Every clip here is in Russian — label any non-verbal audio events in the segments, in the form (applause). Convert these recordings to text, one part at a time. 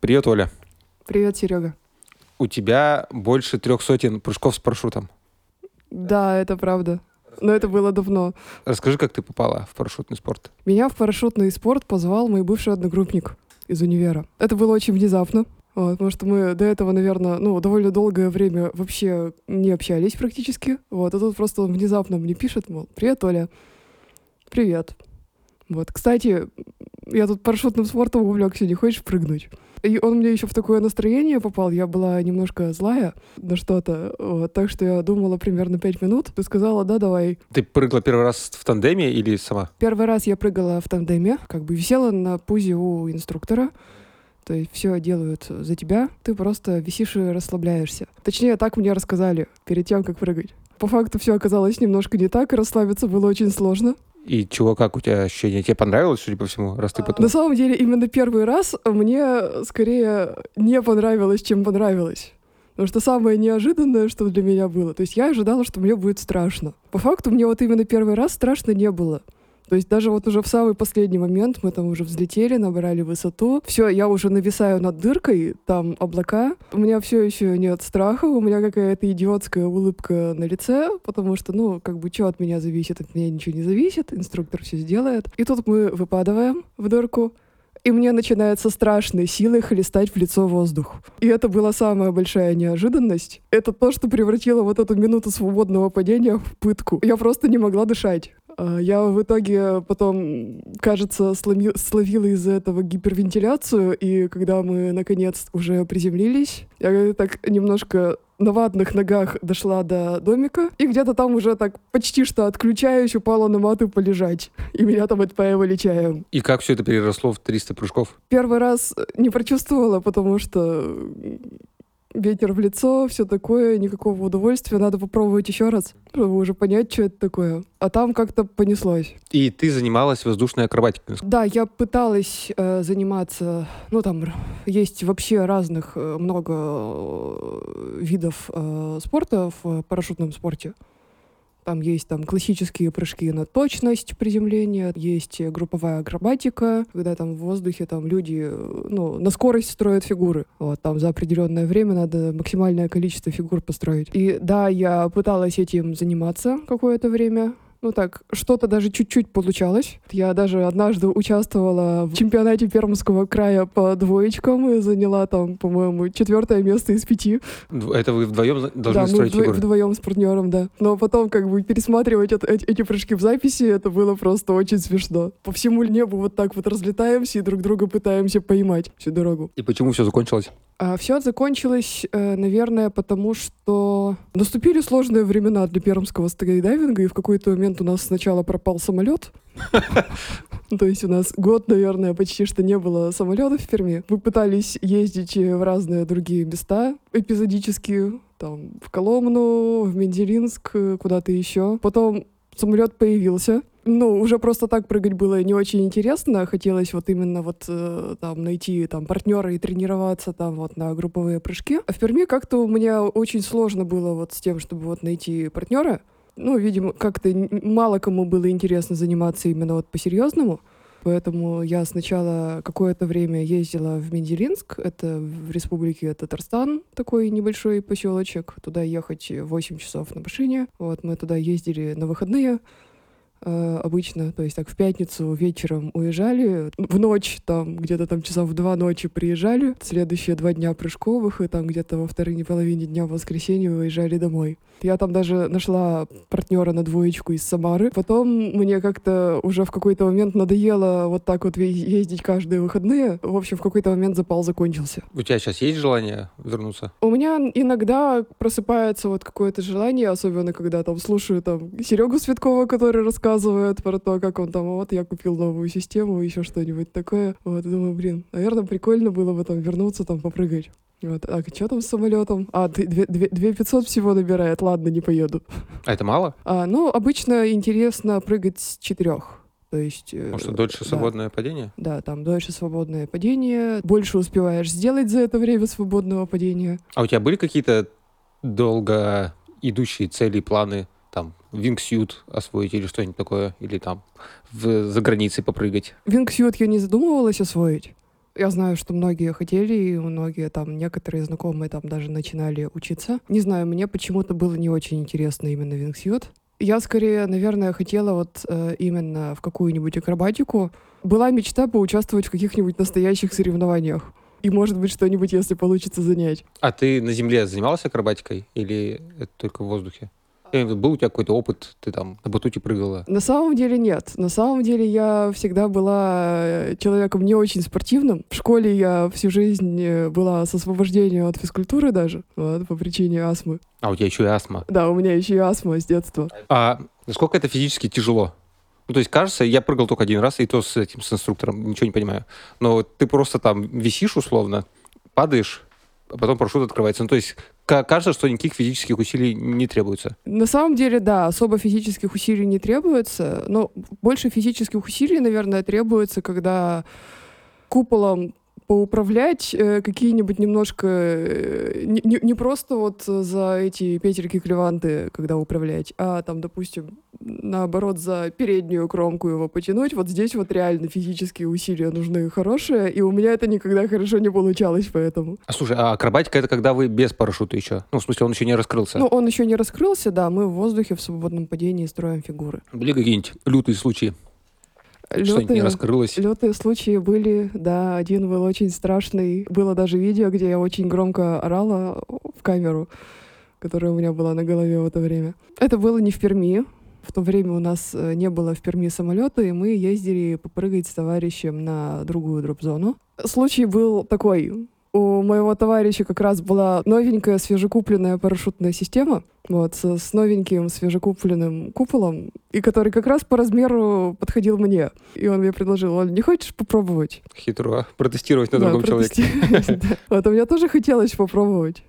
Привет, Оля. Привет, Серега. У тебя больше трех сотен прыжков с парашютом. Да, это правда. Но это было давно. Расскажи, как ты попала в парашютный спорт. Меня в парашютный спорт позвал мой бывший одногруппник из универа. Это было очень внезапно. Вот, потому что мы до этого, наверное, ну, довольно долгое время вообще не общались практически. Вот, а тут просто он внезапно мне пишет, мол, привет, Оля. Привет. Вот, кстати, я тут парашютным спортом увлекся, не хочешь прыгнуть? И он мне еще в такое настроение попал. Я была немножко злая на что-то. Вот, так что я думала примерно пять минут. Ты сказала, да, давай. Ты прыгала первый раз в тандеме или сама? Первый раз я прыгала в тандеме, как бы висела на пузе у инструктора. То есть все делают за тебя, ты просто висишь и расслабляешься. Точнее, так мне рассказали перед тем, как прыгать. По факту все оказалось немножко не так, и расслабиться было очень сложно. И чего, как у тебя ощущение? Тебе понравилось, судя по всему, раз ты потом... На самом деле, именно первый раз мне скорее не понравилось, чем понравилось. Потому что самое неожиданное, что для меня было, то есть я ожидала, что мне будет страшно. По факту мне вот именно первый раз страшно не было. То есть даже вот уже в самый последний момент мы там уже взлетели, набрали высоту. Все, я уже нависаю над дыркой, там облака. У меня все еще нет страха, у меня какая-то идиотская улыбка на лице, потому что, ну, как бы, что от меня зависит? От меня ничего не зависит, инструктор все сделает. И тут мы выпадываем в дырку, и мне начинает со страшной силой хлестать в лицо воздух. И это была самая большая неожиданность. Это то, что превратило вот эту минуту свободного падения в пытку. Я просто не могла дышать. А, я в итоге потом, кажется, сломи, словила из-за этого гипервентиляцию, и когда мы, наконец, уже приземлились, я так немножко на ватных ногах дошла до домика, и где-то там уже так почти что отключаюсь, упала на мату полежать. И меня там отпаивали чаем. И как все это переросло в 300 прыжков? Первый раз не прочувствовала, потому что ветер в лицо, все такое, никакого удовольствия. Надо попробовать еще раз, чтобы уже понять, что это такое. А там как-то понеслось. И ты занималась воздушной акробатикой? Да, я пыталась э, заниматься, ну там есть вообще разных э, много э, видов э, спорта в парашютном спорте. Там есть там классические прыжки на точность приземления, есть групповая акробатика, когда там в воздухе там люди ну, на скорость строят фигуры. Вот, там за определенное время надо максимальное количество фигур построить. И да, я пыталась этим заниматься какое-то время, ну так, что-то даже чуть-чуть получалось. Я даже однажды участвовала в чемпионате Пермского края по двоечкам и заняла там, по-моему, четвертое место из пяти. Это вы вдвоем должны да, строить мы фигуры? вдвоем с партнером, да. Но потом как бы пересматривать это, эти, эти прыжки в записи, это было просто очень смешно. По всему небу вот так вот разлетаемся и друг друга пытаемся поймать всю дорогу. И почему все закончилось? А все закончилось, э, наверное, потому что наступили сложные времена для пермского скайдайвинга, и в какой-то момент у нас сначала пропал самолет. (laughs) То есть у нас год, наверное, почти что не было самолетов в Перми. Мы пытались ездить в разные другие места эпизодически, там, в Коломну, в Менделинск, куда-то еще. Потом самолет появился, ну, уже просто так прыгать было не очень интересно. Хотелось вот именно вот э, там найти там партнера и тренироваться там вот на групповые прыжки. А в Перми как-то у меня очень сложно было вот с тем, чтобы вот найти партнера. Ну, видимо, как-то мало кому было интересно заниматься именно вот по-серьезному. Поэтому я сначала какое-то время ездила в Менделинск, это в республике Татарстан, такой небольшой поселочек. Туда ехать 8 часов на машине. Вот мы туда ездили на выходные. Э, обычно, то есть так в пятницу вечером уезжали, в ночь там где-то там часов в два ночи приезжали, следующие два дня прыжковых, и там где-то во второй половине дня в воскресенье уезжали домой. Я там даже нашла партнера на двоечку из Самары. Потом мне как-то уже в какой-то момент надоело вот так вот ездить каждые выходные. В общем, в какой-то момент запал закончился. У тебя сейчас есть желание вернуться? У меня иногда просыпается вот какое-то желание, особенно когда там слушаю там Серегу Светкова, который рассказывает про то, как он там, вот я купил новую систему, еще что-нибудь такое. Вот, думаю, блин, наверное, прикольно было бы там вернуться, там попрыгать. Вот, а что там с самолетом? А, 2 500 всего набирает, ладно, не поеду. А это мало? А, ну, обычно интересно прыгать с четырех. То есть... э, что дольше да. свободное падение? Да, там дольше свободное падение, больше успеваешь сделать за это время свободного падения. А у тебя были какие-то долго идущие цели, планы, там, вингсют освоить или что-нибудь такое, или там в, за границей попрыгать? Вингсют я не задумывалась освоить. Я знаю, что многие хотели, и многие там, некоторые знакомые там даже начинали учиться. Не знаю, мне почему-то было не очень интересно именно вингсют. Я скорее, наверное, хотела вот э, именно в какую-нибудь акробатику. Была мечта поучаствовать в каких-нибудь настоящих соревнованиях. И, может быть, что-нибудь, если получится занять. А ты на земле занималась акробатикой или это только в воздухе? Был у тебя какой-то опыт, ты там на батуте прыгала? На самом деле нет. На самом деле я всегда была э, человеком не очень спортивным. В школе я всю жизнь э, была с освобождением от физкультуры даже, вот, по причине астмы. А у тебя еще и астма. Да, у меня еще и астма с детства. А насколько это физически тяжело? Ну, то есть, кажется, я прыгал только один раз, и то с этим, с инструктором, ничего не понимаю. Но ты просто там висишь условно, падаешь, а потом парашют открывается. Ну, то есть, кажется, что никаких физических усилий не требуется. На самом деле, да, особо физических усилий не требуется, но больше физических усилий, наверное, требуется, когда куполом поуправлять э, какие-нибудь немножко э, не, не- не просто вот за эти петельки клеванты, когда управлять, а там, допустим, наоборот, за переднюю кромку его потянуть. Вот здесь вот реально физические усилия нужны хорошие, и у меня это никогда хорошо не получалось, поэтому. А слушай, а акробатика это когда вы без парашюта еще? Ну, в смысле, он еще не раскрылся. Ну, он еще не раскрылся, да, мы в воздухе в свободном падении строим фигуры. Были какие-нибудь лютые случаи? Что-нибудь не раскрылось? Лютые случаи были, да, один был очень страшный. Было даже видео, где я очень громко орала в камеру, которая у меня была на голове в это время. Это было не в Перми. В то время у нас э, не было в Перми самолета, и мы ездили попрыгать с товарищем на другую дроп-зону. Случай был такой. У моего товарища как раз была новенькая свежекупленная парашютная система, вот, с, новеньким свежекупленным куполом, и который как раз по размеру подходил мне. И он мне предложил, он не хочешь попробовать? Хитро. Протестировать на Да, другом человеке. (laughs) Вот, а мне тоже хотелось попробовать.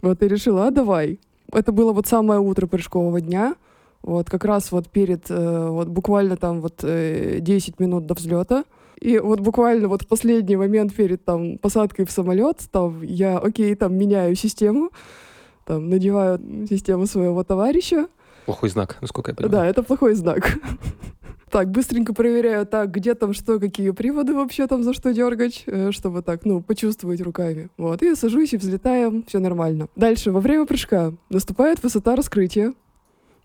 Вот, и решила, а давай. Это было вот самое утро прыжкового дня. Вот, как раз вот перед, э, вот буквально там вот э, 10 минут до взлета. И вот буквально вот в последний момент перед там посадкой в самолет, там я, окей, там меняю систему, там надеваю систему своего товарища, Плохой знак, насколько я понимаю. да, это плохой знак. (laughs) Так, быстренько проверяю, так, где там что, какие приводы вообще там за что дергать, э, чтобы так, ну, почувствовать руками. Вот, и сажусь и взлетаем, все нормально. Дальше, во время прыжка наступает высота раскрытия.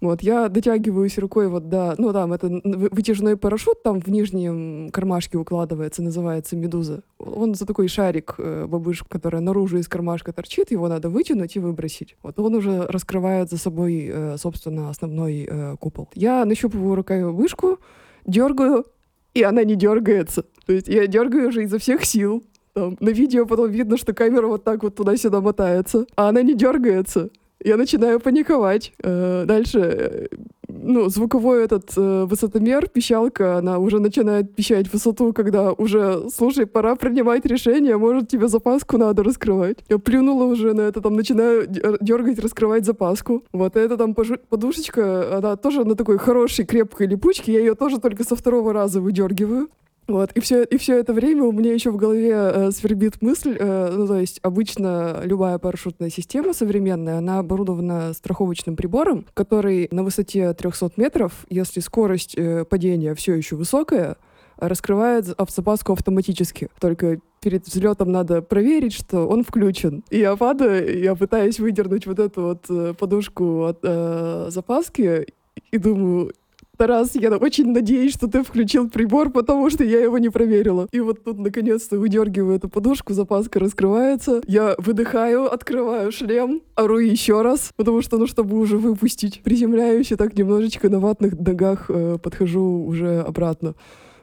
Вот, я дотягиваюсь рукой вот до... Ну, там, это вытяжной парашют там в нижнем кармашке укладывается, называется медуза. Он за такой шарик, э, бабышка, которая наружу из кармашка торчит, его надо вытянуть и выбросить. Вот он уже раскрывает за собой, э, собственно, основной э, купол. Я нащупываю руками вышку, дергаю, и она не дергается. То есть я дергаю уже изо всех сил. Там, на видео потом видно, что камера вот так вот туда-сюда мотается, а она не дергается. Я начинаю паниковать. Э, дальше, э, ну, звуковой этот э, высотомер, пищалка, она уже начинает пищать высоту, когда уже, слушай, пора принимать решение, может, тебе запаску надо раскрывать. Я плюнула уже на это, там, начинаю дер- дергать, раскрывать запаску. Вот, и эта там подушечка, она тоже на такой хорошей, крепкой липучке, я ее тоже только со второго раза выдергиваю. Вот, и все, и все это время у меня еще в голове э, свербит мысль, э, ну, то есть обычно любая парашютная система современная, она оборудована страховочным прибором, который на высоте 300 метров, если скорость э, падения все еще высокая, раскрывает запаску автоматически. Только перед взлетом надо проверить, что он включен. И я падаю, я пытаюсь выдернуть вот эту вот э, подушку от э, запаски, и думаю, Тарас, я очень надеюсь, что ты включил прибор, потому что я его не проверила. И вот тут наконец-то выдергиваю эту подушку, запаска раскрывается. Я выдыхаю, открываю шлем, ору еще раз, потому что, ну, чтобы уже выпустить. Приземляюсь и так немножечко на ватных ногах э, подхожу уже обратно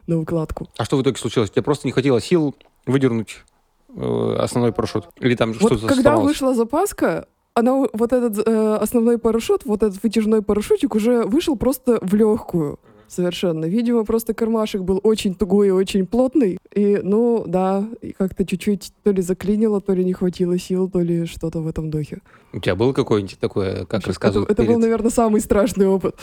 на укладку. А что в итоге случилось? Тебе просто не хватило сил выдернуть э, основной парашют? Или там Вот что-то когда сломалось? вышла запаска, она, вот этот э, основной парашют, вот этот вытяжной парашютик уже вышел просто в легкую. Совершенно. Видимо, просто кармашек был очень тугой и очень плотный. И, ну, да, и как-то чуть-чуть то ли заклинило, то ли не хватило сил, то ли что-то в этом духе. У тебя было какое-нибудь такое, как рассказывают это, это был, перед- наверное, самый страшный опыт.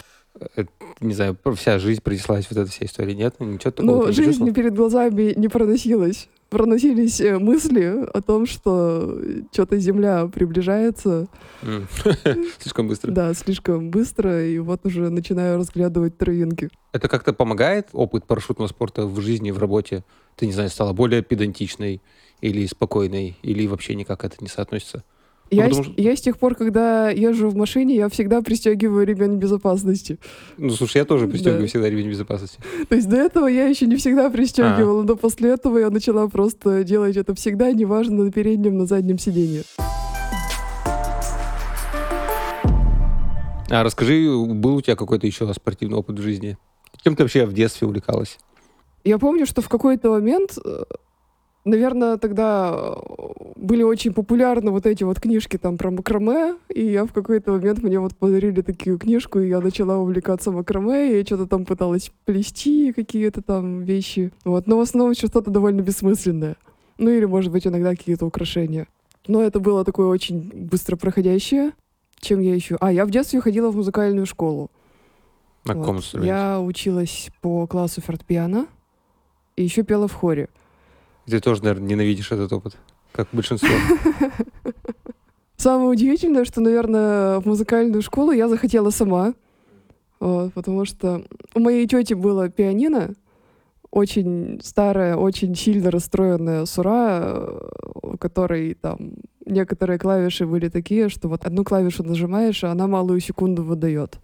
Э, не знаю, вся жизнь пронеслась, вот эта вся история, нет? Ничего такого Ну, не жизнь чувствовал? перед глазами не проносилась. Проносились э, мысли о том, что что-то Земля приближается. (laughs) Слишком быстро. да, слишком быстро, и вот уже начинаю разглядывать травинки. Это как-то помогает опыт парашютного спорта в жизни, в работе? Ты, не знаю, стала более педантичной или спокойной, или вообще никак это не соотносится? Я, потому с- что- я с тех пор, когда езжу в машине, я всегда пристегиваю ремень безопасности. Ну, слушай, я тоже пристегиваю Да. всегда ремень безопасности. То есть до этого я еще не всегда пристегивала, но после этого я начала просто делать это всегда, неважно, на переднем, на заднем сиденье. А расскажи, был у тебя какой-то еще спортивный опыт в жизни? Чем ты вообще в детстве увлекалась? Я помню, что в какой-то момент, э, наверное, тогда э, были очень популярны вот эти вот книжки там про макраме, и я в какой-то момент мне вот подарили такую книжку, и я начала увлекаться макраме, и я что-то там пыталась плести какие-то там вещи. Вот. Но в основном что-то довольно бессмысленное. Ну или, может быть, иногда какие-то украшения. Но это было такое очень быстро проходящее. Чем я еще? А, я в детстве ходила в музыкальную школу. На Вот. каком инструменте? Я училась по классу фортепиано и еще пела в хоре. Ты тоже, наверное, ненавидишь этот опыт, как большинство. (laughs) Самое удивительное, что, наверное, в музыкальную школу я захотела сама, потому что у моей тети было пианино, очень старая, очень сильно расстроенная сура, у которой там некоторые клавиши были такие, что вот одну клавишу нажимаешь, а она малую секунду выдает.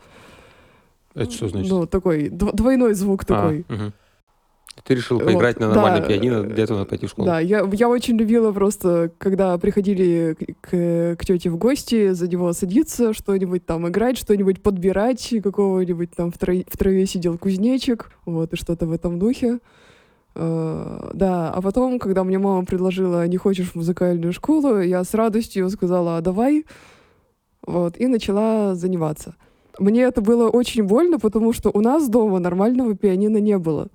Это что значит? Ну, такой дв- двойной звук А, такой. мгм. Ты решил Вот, поиграть на нормальной да, пианино, для этого надо пойти в школу. Да, я, я очень любила просто, когда приходили к, к, к тете в гости, за него садиться, что-нибудь там играть, что-нибудь подбирать, какого-нибудь там в, траве- в траве сидел кузнечик, вот, и что-то в этом духе. Э, да, а потом, когда мне мама предложила, не хочешь в музыкальную школу, я с радостью сказала, а давай, вот, и начала заниматься. Мне это было очень больно, потому что у нас дома нормального пианино не было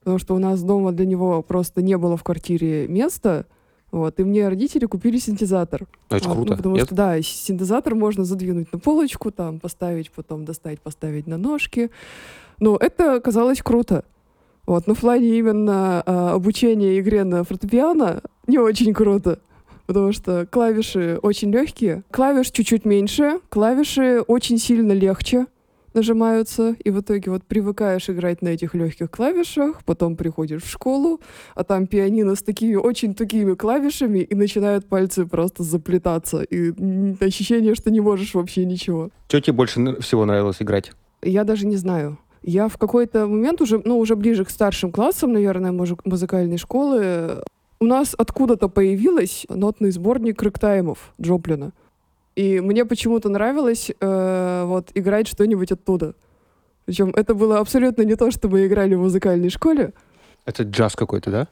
потому что у нас дома для него просто не было в квартире места, вот, и мне родители купили синтезатор. Ну, Это Вот, ну, круто. потому Нет? что, да, синтезатор можно задвинуть на полочку, там, поставить, потом достать, поставить на ножки. Но это казалось круто. Вот, но в плане именно а, обучения игре на фортепиано не очень круто. Потому что клавиши очень легкие, клавиш чуть-чуть меньше, клавиши очень сильно легче нажимаются, и в итоге вот привыкаешь играть на этих легких клавишах, потом приходишь в школу, а там пианино с такими очень тугими клавишами, и начинают пальцы просто заплетаться, и ощущение, что не можешь вообще ничего. Что тебе больше всего нравилось играть? Я даже не знаю. Я в какой-то момент уже, ну, уже ближе к старшим классам, наверное, музыкальной школы, у нас откуда-то появилась нотный сборник рэктаймов Джоплина. И мне почему-то нравилось э, вот играть что-нибудь оттуда. Причем это было абсолютно не то, что мы играли в музыкальной школе. Это джаз какой-то, да?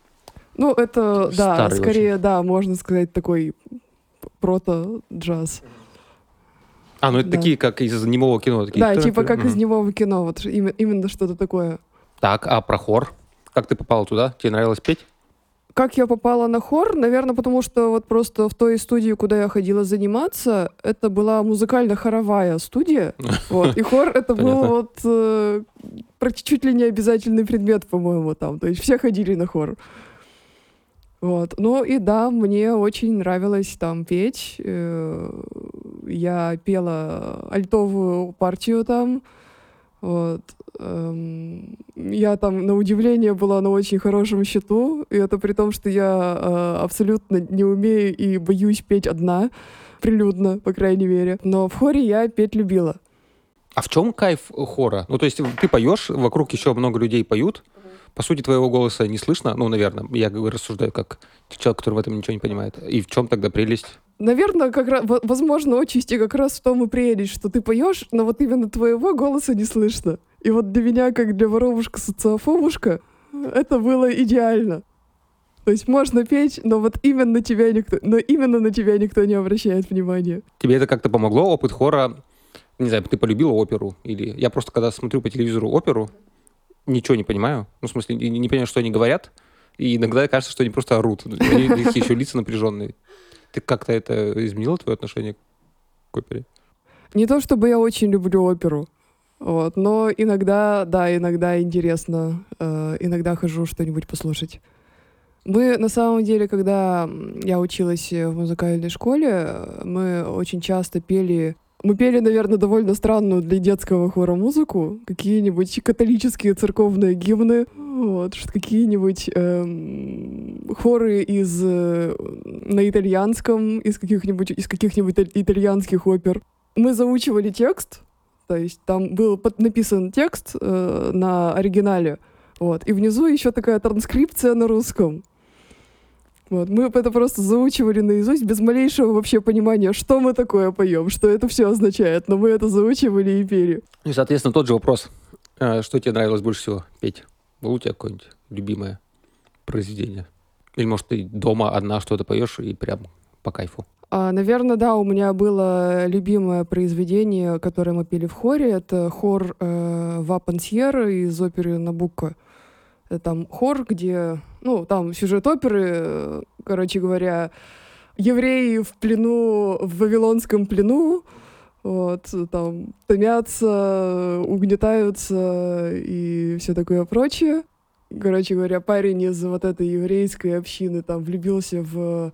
Ну, это, да, Старый скорее, да, можно сказать, такой прото-джаз. А, ну это Да. такие, как из немого кино. Такие. Да, типа как из немого кино, вот именно, что-то такое. Так, а про хор? Как ты попала туда? Тебе нравилось петь? Как я попала на хор? Наверное, потому что вот просто в той студии, куда я ходила заниматься, это была музыкально-хоровая студия. (laughs) Вот, и хор это был вот э, чуть ли не обязательный предмет, по-моему, там. То есть все ходили на хор. Вот. Ну и да, мне очень нравилось там петь. Э, Я пела альтовую партию там. Вот. Эм, Я там, на удивление, была на очень хорошем счету, и это при том, что я э, абсолютно не умею и боюсь петь одна, прилюдно, по крайней мере. Но в хоре я петь любила. А в чем кайф хора? Ну, то есть ты поешь, вокруг еще много людей поют, по сути, твоего голоса не слышно, ну, наверное, я рассуждаю как человек, который в этом ничего не понимает. И в чем тогда прелесть? Наверное, как раз, во- возможно, отчасти как раз в том и прелесть, что ты поешь, но вот именно твоего голоса не слышно. И вот для меня, как для воровушка-социофобушка, это было идеально. То есть можно петь, но вот именно тебя никто, но именно на тебя никто не обращает внимания. Тебе это как-то помогло, опыт хора? Не знаю, ты полюбила оперу? Или я просто, когда смотрю по телевизору оперу, ничего не понимаю. Ну, в смысле, не, понимаю, что они говорят. И иногда кажется, что они просто орут. У них (laughs) еще лица напряженные. Ты как-то это изменило твое отношение к опере? Не то чтобы я очень люблю оперу. Вот. Но иногда, да, иногда интересно. Э, иногда хожу что-нибудь послушать. Мы, на самом деле, когда я училась в музыкальной школе, мы очень часто пели мы пели, наверное, довольно странную для детского хора музыку, какие-нибудь католические церковные гимны, вот, какие-нибудь эм, хоры из э, на итальянском, из каких-нибудь из каких-нибудь итальянских опер. Мы заучивали текст, то есть там был под, написан текст э, на оригинале, вот, и внизу еще такая транскрипция на русском. Вот. Мы это просто заучивали наизусть без малейшего вообще понимания, что мы такое поем, что это все означает. Но мы это заучивали и пели. И, соответственно, тот же вопрос. А, что тебе нравилось больше всего петь? Было у тебя какое-нибудь любимое произведение? Или, может, ты дома одна что-то поешь и прям по кайфу? А, наверное, да, у меня было любимое произведение, которое мы пели в хоре. Это хор э, Вапансьер из оперы «Набукко». Там хор, где, ну, там сюжет оперы, короче говоря, евреи в плену, в вавилонском плену, вот, там томятся, угнетаются и все такое прочее. Короче говоря, парень из вот этой еврейской общины там влюбился в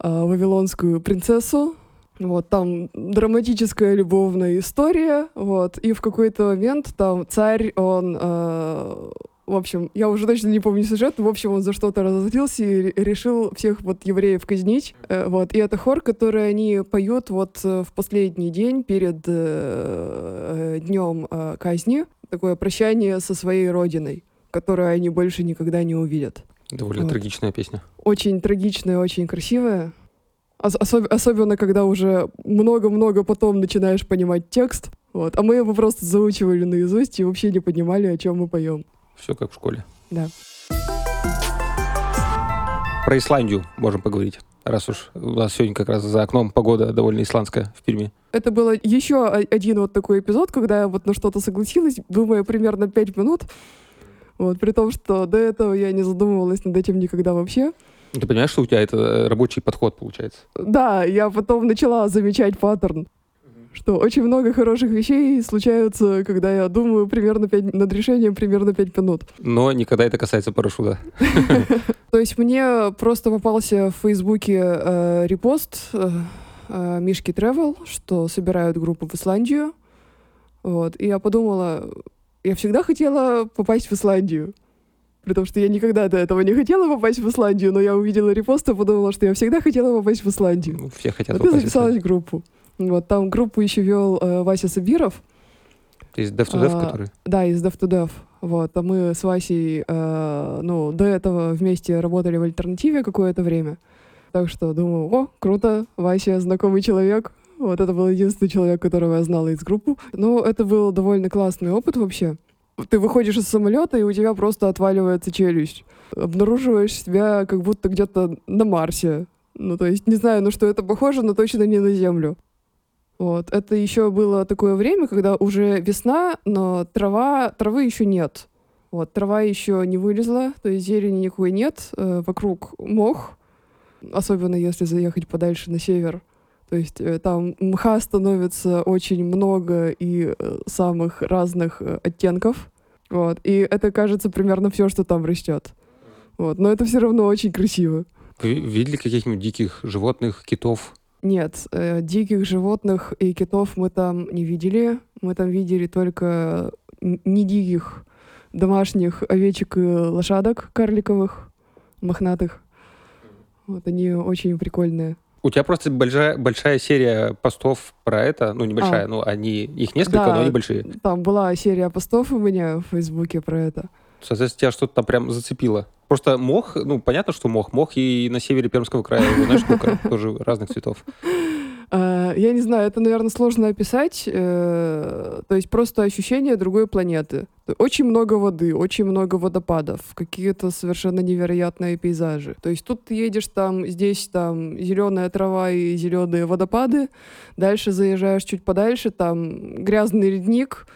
э, вавилонскую принцессу, вот, там драматическая любовная история, вот, и в какой-то момент там царь, он э, в общем, я уже точно не помню сюжет, в общем, он за что-то разозлился и решил всех вот евреев казнить. Э, вот. И это хор, который они поют вот э, в последний день перед э, днем э, казни. Такое прощание со своей родиной, которую они больше никогда не увидят. Довольно вот. трагичная песня. Очень трагичная, очень красивая. Ос- особ- особенно, когда уже много-много потом начинаешь понимать текст. Вот. А мы его просто заучивали наизусть и вообще не понимали, о чем мы поем. Все как в школе. Да. Про Исландию можем поговорить, раз уж у нас сегодня как раз за окном погода довольно исландская в фильме. Это было еще один вот такой эпизод, когда я вот на что-то согласилась, думая примерно пять минут, вот, при том, что до этого я не задумывалась над этим никогда вообще. Ты понимаешь, что у тебя это э, рабочий подход получается? Да, я потом начала замечать паттерн что очень много хороших вещей случаются, когда я думаю примерно 5, над решением примерно 5 минут. Но никогда это касается парашюта. (laughs) То есть мне просто попался в Фейсбуке э, репост э, э, Мишки Travel, что собирают группу в Исландию. Вот. И я подумала, я всегда хотела попасть в Исландию. Потому что я никогда до этого не хотела попасть в Исландию, но я увидела репост и подумала, что я всегда хотела попасть в Исландию. Ну, все хотят вот попасть и записалась в группу. Вот там группу еще вел э, Вася Сабиров. Из Dev to Dev, а, который? Да, из Dev to Dev. Вот, а мы с Васей, э, ну, до этого вместе работали в альтернативе какое-то время. Так что думаю, о, круто, Вася знакомый человек. Вот это был единственный человек, которого я знала из группы. Но это был довольно классный опыт вообще. Ты выходишь из самолета, и у тебя просто отваливается челюсть. Обнаруживаешь себя как будто где-то на Марсе. Ну, то есть, не знаю, на что это похоже, но точно не на Землю. Вот. Это еще было такое время, когда уже весна, но трава, травы еще нет. Вот, трава еще не вылезла, то есть зелени никакой нет, э, вокруг мох, особенно если заехать подальше на север. То есть э, там мха становится очень много и э, самых разных э, оттенков. Вот. И это, кажется, примерно все, что там растет. Вот. Но это все равно очень красиво. Вы видели каких-нибудь диких животных, китов? Нет, э, диких животных и китов мы там не видели. Мы там видели только не диких домашних овечек и лошадок карликовых, мохнатых. Вот они очень прикольные. У тебя просто большая, большая серия постов про это. Ну, небольшая, а. но они, их несколько, да, но они большие. Там была серия постов у меня в Фейсбуке про это. Соответственно, тебя что-то там прям зацепило. Просто мох, ну, понятно, что мох. Мох и на севере Пермского края, знаешь, сколько (laughs) тоже разных цветов. А, я не знаю, это, наверное, сложно описать. Э, то есть просто ощущение другой планеты. Очень много воды, очень много водопадов, какие-то совершенно невероятные пейзажи. То есть тут ты едешь там, здесь там зеленая трава и зеленые водопады. Дальше заезжаешь чуть подальше, там грязный ледник,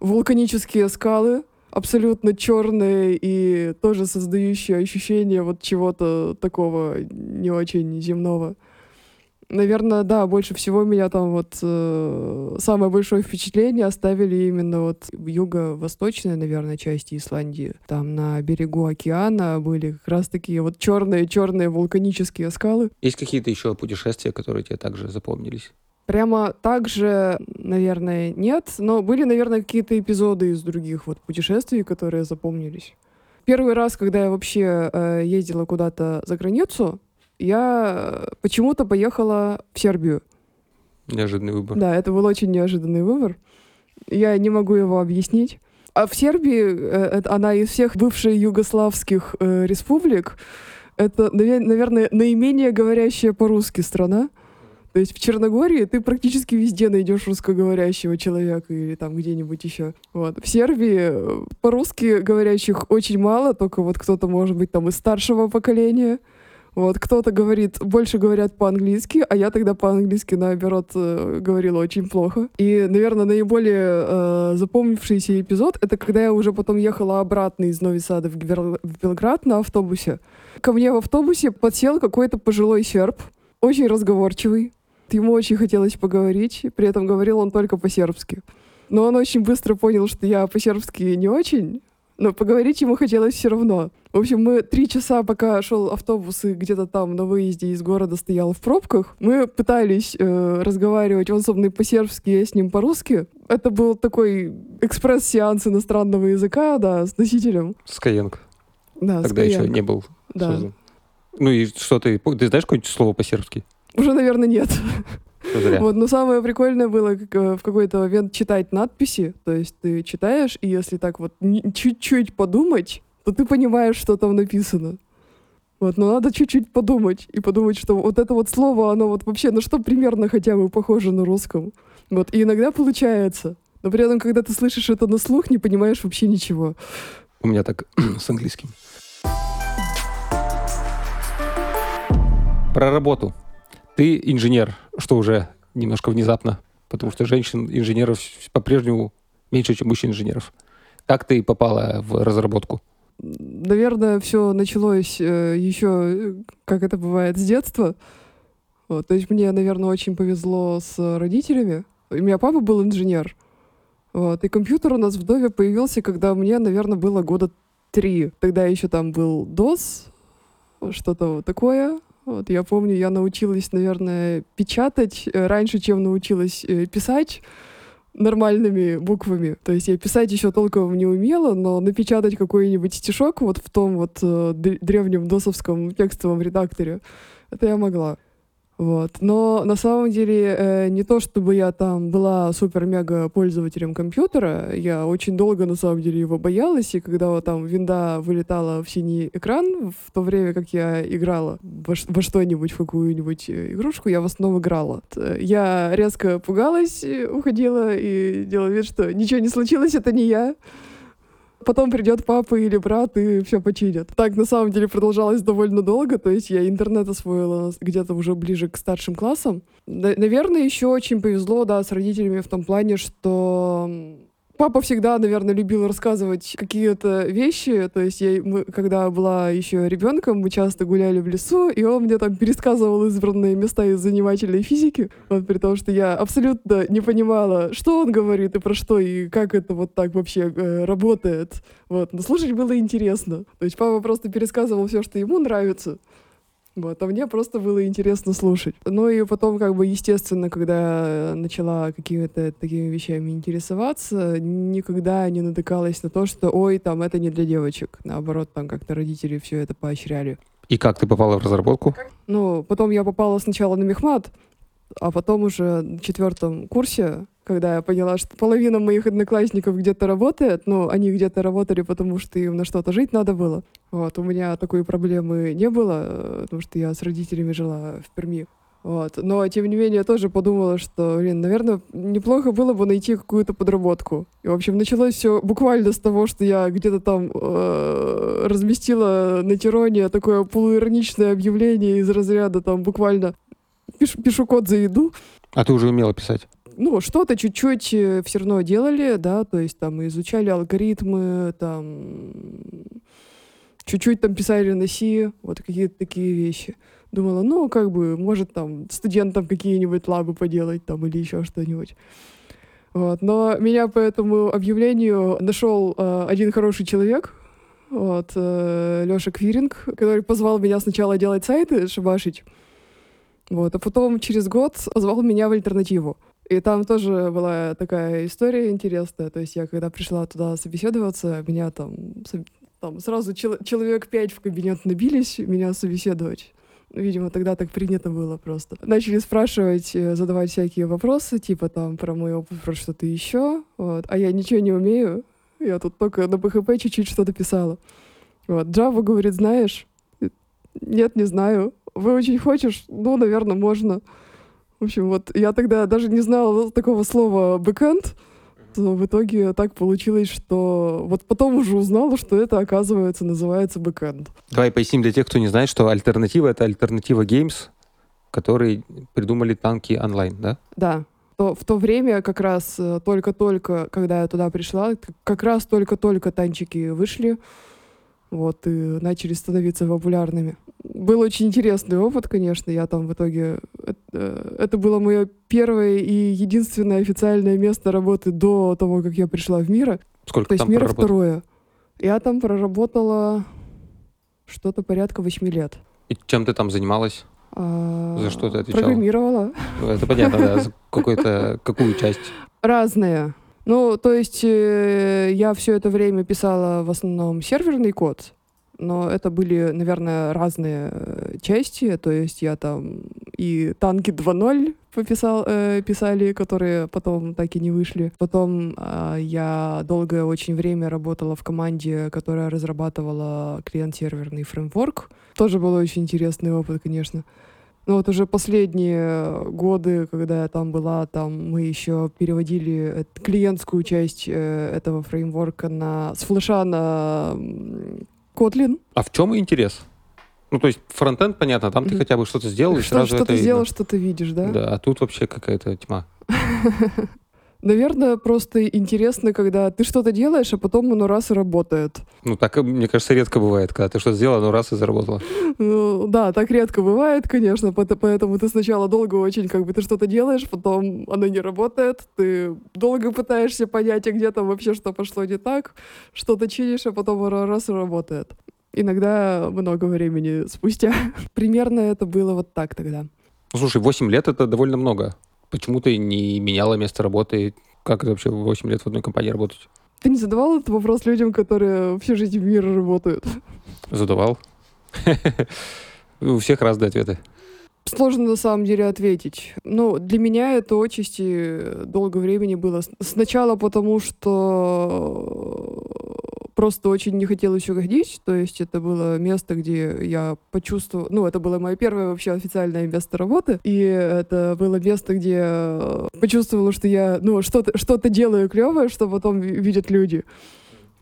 вулканические скалы, абсолютно черные и тоже создающие ощущение вот чего-то такого не очень земного. Наверное, да, больше всего меня там вот э, самое большое впечатление оставили именно вот в юго-восточной, наверное, части Исландии. Там на берегу океана были как раз такие вот черные-черные вулканические скалы. Есть какие-то еще путешествия, которые тебе также запомнились? Прямо так же, наверное, нет, но были, наверное, какие-то эпизоды из других вот путешествий, которые запомнились. Первый раз, когда я вообще э, ездила куда-то за границу, я почему-то поехала в Сербию. Неожиданный выбор. Да, это был очень неожиданный выбор. Я не могу его объяснить. А в Сербии, э, она из всех бывших югославских э, республик, это, наверное, наименее говорящая по-русски страна. То есть в Черногории ты практически везде найдешь русскоговорящего человека или там где-нибудь еще. Вот. В Сербии э, по-русски говорящих очень мало, только вот кто-то может быть там из старшего поколения. Вот, кто-то говорит, больше говорят по-английски, а я тогда по-английски, наоборот, э, говорила очень плохо. И, наверное, наиболее э, запомнившийся эпизод — это когда я уже потом ехала обратно из Нови Сада в, Гвер... в Белград на автобусе. Ко мне в автобусе подсел какой-то пожилой серб, очень разговорчивый. Ему очень хотелось поговорить, при этом говорил он только по-сербски. Но он очень быстро понял, что я по-сербски не очень, но поговорить ему хотелось все равно. В общем, мы три часа, пока шел автобус и где-то там на выезде из города стоял в пробках, мы пытались э, разговаривать, он со мной по-сербски, я с ним по-русски. Это был такой экспресс-сеанс иностранного языка, да, с носителем. Скаенко. Да, Тогда Skyeng. еще не был Да. создан. Ну и что ты... Ты знаешь какое-нибудь слово по-сербски? Уже, наверное, нет. Ну. Вот, но самое прикольное было как, э, в какой-то момент читать надписи. То есть ты читаешь, и если так вот чуть-чуть подумать, то ты понимаешь, что там написано. Вот, но надо чуть-чуть подумать и подумать, что вот это вот слово, оно вот вообще на что примерно хотя бы похоже на русском. Вот, и иногда получается. Но при этом, когда ты слышишь это на слух, не понимаешь вообще ничего. У меня так (clears throat) с английским. Про работу. Ты инженер, что уже немножко внезапно, потому что женщин-инженеров по-прежнему меньше, чем мужчин-инженеров. Как ты попала в разработку? Наверное, все началось э, еще, э, как это бывает, с детства. Вот, то есть мне, наверное, очень повезло с родителями. У меня папа был инженер. Вот, и компьютер у нас в доме появился, когда мне, наверное, было года три. Тогда еще там был DOS, что-то вот такое. Вот, я помню, я научилась, наверное, печатать э, раньше, чем научилась э, писать нормальными буквами. То есть я писать еще толком не умела, но напечатать какой-нибудь стишок вот в том вот э, древнем досовском текстовом редакторе, это я могла. Вот. Но на самом деле э, не то, чтобы я там была супер-мега пользователем компьютера, я очень долго на самом деле его боялась, и когда вот там винда вылетала в синий экран, в то время как я играла во, во что-нибудь, в какую-нибудь э, игрушку, я в основном играла. Т- Я резко пугалась, э, уходила и делала вид, что ничего не случилось, это не я. Потом придет папа или брат и все починят. Так на самом деле продолжалось довольно долго, то есть я интернет освоила где-то уже ближе к старшим классам. На- Наверное, еще очень повезло, да, с родителями в том плане, что папа всегда, наверное, любил рассказывать какие-то вещи. То есть я, мы, когда была еще ребенком, мы часто гуляли в лесу, и он мне там пересказывал избранные места из занимательной физики. Вот при том, что я абсолютно не понимала, что он говорит и про что, и как это вот так вообще э, работает. Вот. Но слушать было интересно. То есть папа просто пересказывал все, что ему нравится. Вот, а мне просто было интересно слушать. Ну и потом, как бы, естественно, когда начала какими-то такими вещами интересоваться, никогда не натыкалась на то, что, ой, там, это не для девочек. Наоборот, там как-то родители все это поощряли. И как ты попала в разработку? Ну, потом я попала сначала на мехмат, а потом уже на четвертом курсе, когда я поняла, что половина моих одноклассников где-то работает, ну, они где-то работали, потому что им на что-то жить надо было. Вот, у меня такой проблемы не было, э, потому что я с родителями жила в Перми. Вот. Но, тем не менее, я тоже подумала, что, блин, наверное, неплохо было бы найти какую-то подработку. И, в общем, началось все буквально с того, что я где-то там э, разместила на Тироне такое полуироничное объявление из разряда там буквально пишу, пишу код за еду. А ты уже умела писать? Ну, что-то чуть-чуть все равно делали, да, то есть там изучали алгоритмы, там чуть-чуть там писали на C, вот какие-то такие вещи. Думала, ну, как бы, может, там, студентам какие-нибудь лабы поделать там или еще что-нибудь. Вот. Но меня по этому объявлению нашел э, один хороший человек, вот, э, Леша Квиринг, который позвал меня сначала делать сайты, шибашить, вот, а потом через год позвал меня в альтернативу. И там тоже была такая история интересная. То есть я, когда пришла туда собеседоваться, меня там, там сразу чел человек пять в кабинет набились меня собеседовать. Видимо, тогда так принято было просто. Начали спрашивать, э, задавать всякие вопросы, типа там про мой опыт, про что-то еще. Вот. А я ничего не умею. Я тут только на PHP чуть-чуть что-то писала. Вот. Java говорит, знаешь? Нет, не знаю. Вы очень хочешь? Ну, наверное, можно. В общем, вот я тогда даже не знала такого слова «бэкэнд», в итоге так получилось, что вот потом уже узнала, что это, оказывается, называется бэкэнд. Давай поясним для тех, кто не знает, что альтернатива — это альтернатива Games, которые придумали танки онлайн, да? Да. То, в то время как раз э, только-только, когда я туда пришла, как раз только-только танчики вышли, вот, и начали становиться популярными. Был очень интересный опыт, конечно, я там в итоге... Это, это было мое первое и единственное официальное место работы до того, как я пришла в Мира. Сколько То есть Мира второе. Я там проработала что-то порядка восьми лет. И чем ты там занималась? А, За что ты отвечала? Программировала. Это понятно, да. За (laughs) какой-то, какую часть? Разные. Ну, то есть э, я все это время писала в основном серверный код, но это были, наверное, разные э, части. То есть я там и танки 2.0 пописал, э, писали, которые потом так и не вышли. Потом э, я долгое очень время работала в команде, которая разрабатывала клиент-серверный фреймворк. Тоже был очень интересный опыт, конечно. Ну вот уже последние годы, когда я там была, там мы еще переводили э- клиентскую часть э, этого фреймворка на, с флеша на Kotlin. А в чем интерес? Ну, то есть фронтенд, понятно, там ты хотя бы что-то сделал, и сразу что это видно. сделал, что ты видишь, да? Да, а тут вообще какая-то тьма. (laughs) Наверное, просто интересно, когда ты что-то делаешь, а потом оно раз и работает. Ну, так, э, мне кажется, редко бывает, когда ты что-то сделал, оно раз и заработало. Ну, да, так редко бывает, конечно, поэтому ты сначала долго очень, как бы, ты что-то делаешь, потом оно не работает, ты долго пытаешься понять, а где там вообще что пошло не так, что-то чинишь, а потом оно раз и работает. Иногда много времени спустя. (laughs) Примерно это было вот так тогда. Ну, слушай, 8 лет — это довольно много. Почему ты не меняла место работы? Как это вообще 8 лет в одной компании работать? Ты не задавал этот вопрос людям, которые всю жизнь в мире работают? Задавал. У всех разные ответы. Сложно на самом деле ответить. Ну, для меня это отчасти долго времени было. Сначала потому, что просто очень не хотелось уходить. То есть это было место, где я почувствовала... Ну, это было мое первое вообще официальное место работы. И это было место, где я почувствовала, что я, ну, что-то что делаю клевое, что потом ви- видят люди.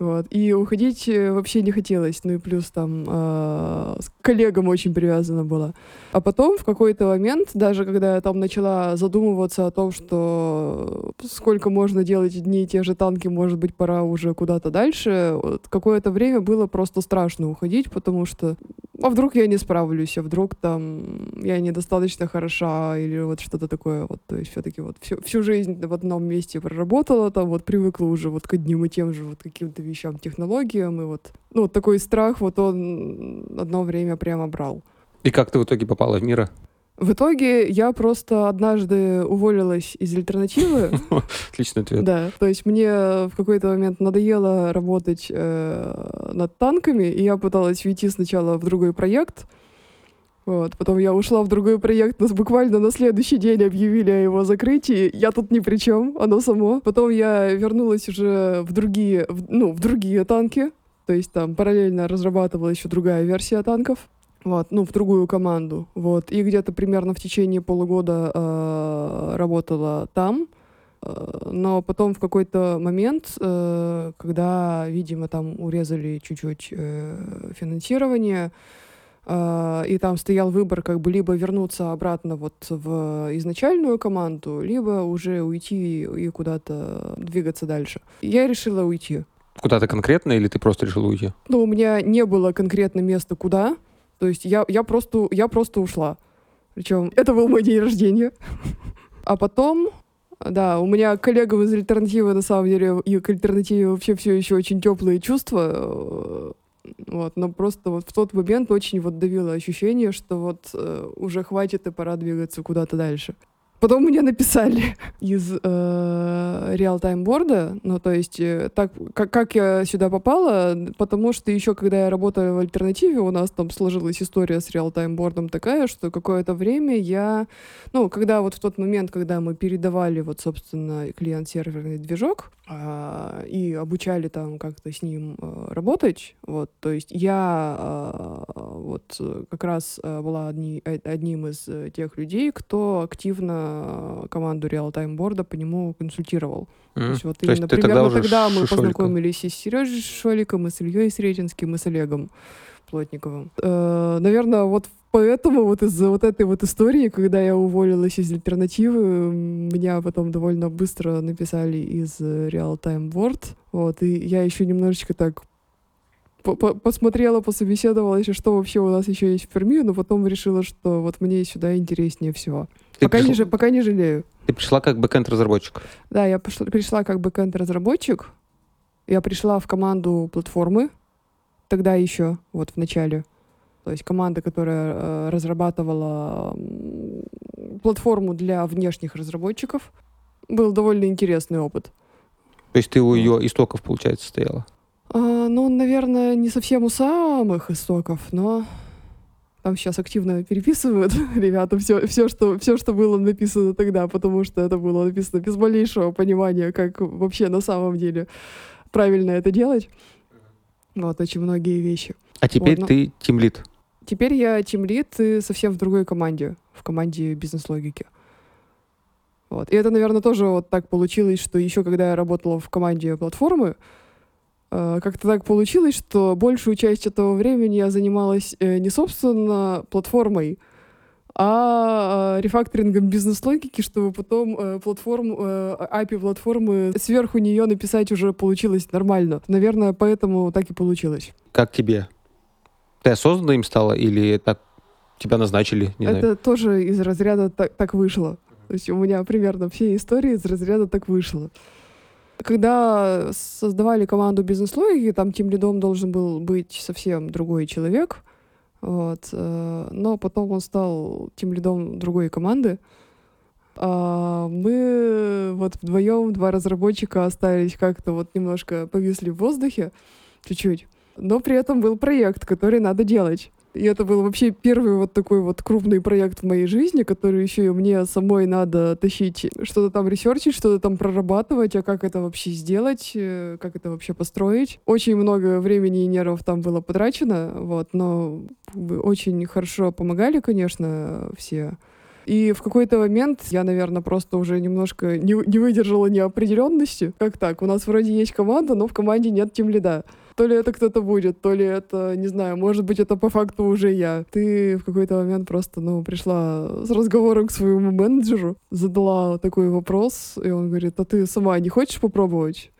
Вот. И уходить э, вообще не хотелось. Ну и плюс там э, с коллегам очень привязана была. А потом в какой-то момент, даже когда я там начала задумываться о том, что сколько можно делать и те же танки, может быть, пора уже куда-то дальше, вот какое-то время было просто страшно уходить, потому что а вдруг я не справлюсь, а вдруг там я недостаточно хороша или вот что-то такое. Вот, то есть все-таки вот всю, всю жизнь в одном месте проработала, там вот привыкла уже вот к одним и тем же вот каким-то вещам, технологиям, и вот, ну, вот такой страх вот он одно время прямо брал. И как ты в итоге попала в мира? В итоге я просто однажды уволилась из альтернативы. (laughs) Отличный ответ. Да, то есть мне в какой-то момент надоело работать э, над танками, и я пыталась уйти сначала в другой проект. Вот, потом я ушла в другой проект, нас буквально на следующий день объявили о его закрытии. Я тут ни при чем, оно само. Потом я вернулась уже в другие, в- ну, в другие танки. То есть там параллельно разрабатывала еще другая версия танков. Вот, ну, в другую команду. Вот. И где-то примерно в течение полугода э, работала там. Э, Но потом в какой-то момент, э, когда, видимо, там урезали чуть-чуть э, финансирование, и там стоял выбор как бы либо вернуться обратно вот в изначальную команду, либо уже уйти и куда-то двигаться дальше. Я решила уйти. Куда-то конкретно или ты просто решил уйти? Ну, у меня не было конкретно места, куда. То есть я, я, просто, я просто ушла. Причем это был мой день рождения. (laughs) А потом, да, у меня коллегам из альтернативы, на самом деле, и к альтернативе вообще все еще очень теплые чувства. Вот, но просто вот в тот момент очень вот давило ощущение, что вот э, уже хватит и пора двигаться куда-то дальше. Потом мне написали (laughs) из э, реал-тайм борда, ну то есть э, так как, как я сюда попала, потому что еще когда я работала в альтернативе, у нас там сложилась история с реал-тайм бордом такая, что какое-то время я, ну когда вот в тот момент, когда мы передавали вот собственно клиент-серверный движок а, и обучали там как-то с ним э, работать, вот, то есть я э, вот э, как раз э, была одни, э, одним из э, тех людей, кто активно э, команду реал-тайм борда по нему консультировал. То М. есть вот То есть именно ты тогда примерно уже тогда мы шишоликом. познакомились и с Сережей Шоликом, и с Ильей Сретенским, и с Олегом Плотниковым. Э, наверное, вот поэтому вот из-за вот этой вот истории, когда я уволилась из альтернативы, меня потом довольно быстро написали из э, Real Time Board. Вот, и я еще немножечко так по- по- посмотрела, пособеседовала еще, что вообще у нас еще есть в Перми, но потом решила, что вот мне сюда интереснее всего. Ты, Пока, не, пришла, же- пока не жалею. ты пришла как бэкэнд-разработчик. Да, я пошла- пришла как бэкэнд-разработчик. Я пришла в команду платформы, тогда еще, вот в начале. То есть команда, которая э, разрабатывала м, платформу для внешних разработчиков. Был довольно интересный опыт. То есть ты у ее истоков, получается, стояла. А, ну, наверное, не совсем у самых истоков, но там сейчас активно переписывают (laughs) ребята все, все, что, все, что было написано тогда, потому что это было написано без малейшего понимания, как вообще на самом деле правильно это делать. Вот, очень многие вещи. А теперь Вот, ну- ты тимлит. Теперь я тимлит и совсем в другой команде, в команде бизнес-логики. Вот. И это, наверное, тоже вот так получилось, что еще когда я работала в команде платформы, как-то так получилось, что большую часть этого времени я занималась э, не собственно платформой, а э, рефакторингом бизнес-логики, чтобы потом э, платформ, э, API платформы сверху нее написать уже получилось нормально. Наверное, поэтому так и получилось. Как тебе? Ты осознанно им стала или так тебя назначили? Не это знаю. тоже из разряда так, так вышло. То есть у меня примерно все истории из разряда так вышло. Когда создавали команду бизнес-логики, там тем лидом должен был быть совсем другой человек. Вот. э, Но потом он стал тем лидом другой команды. А мы вот вдвоем, два разработчика остались как-то вот немножко повисли в воздухе, чуть-чуть. Но при этом был проект, который надо делать. И это был вообще первый вот такой вот крупный проект в моей жизни, который еще и мне самой надо тащить, что-то там ресерчить, что-то там прорабатывать, а как это вообще сделать, э, как это вообще построить. Очень много времени и нервов там было потрачено, вот, но очень хорошо помогали, конечно, все. И в какой-то момент я, наверное, просто уже немножко не, не выдержала неопределенности. Как так? У нас вроде есть команда, но в команде нет тем лида. То ли это кто-то будет, то ли это, не знаю, может быть, это по факту уже я. Ты в какой-то момент просто, ну, пришла с разговором к своему менеджеру, задала такой вопрос, и он говорит, а ты сама не хочешь попробовать?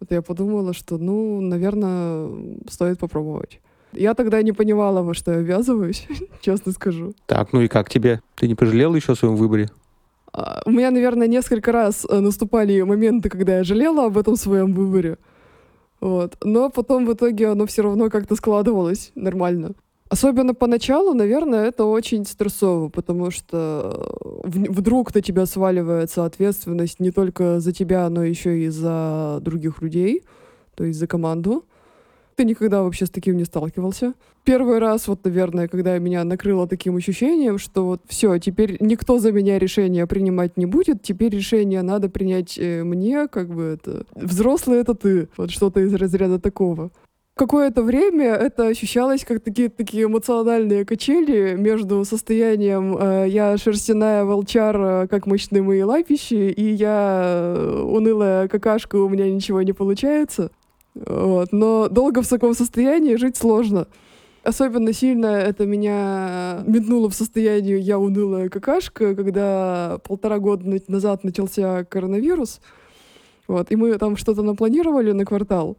Вот я подумала, что, ну, наверное, стоит попробовать. Я тогда не понимала, во что я ввязываюсь, (laughs) честно скажу. Так, ну и как тебе? Ты не пожалела еще о своем выборе? А, У меня, наверное, несколько раз э, наступали моменты, когда я жалела об этом своем выборе. Вот. Но потом в итоге оно все равно как-то складывалось нормально. Особенно поначалу, наверное, это очень стрессово, потому что э, вдруг на тебя сваливается ответственность не только за тебя, но еще и за других людей, то есть за команду. Ты никогда вообще с таким не сталкивался. Первый раз, вот, наверное, когда меня накрыло таким ощущением, что вот все, теперь никто за меня решение принимать не будет, теперь решение надо принять э, мне, как бы это... Взрослый это ты. Вот что-то из разряда такого. Какое-то время это ощущалось как такие, такие эмоциональные качели между состоянием э, «я шерстяная волчара, как мощны мои лапищи», и «я э, унылая какашка, у меня ничего не получается». Вот. Но долго в таком состоянии жить сложно. Особенно сильно это меня метнуло в состояние «я унылая какашка», когда полтора года на- назад начался коронавирус. Вот, и мы там что-то напланировали на квартал.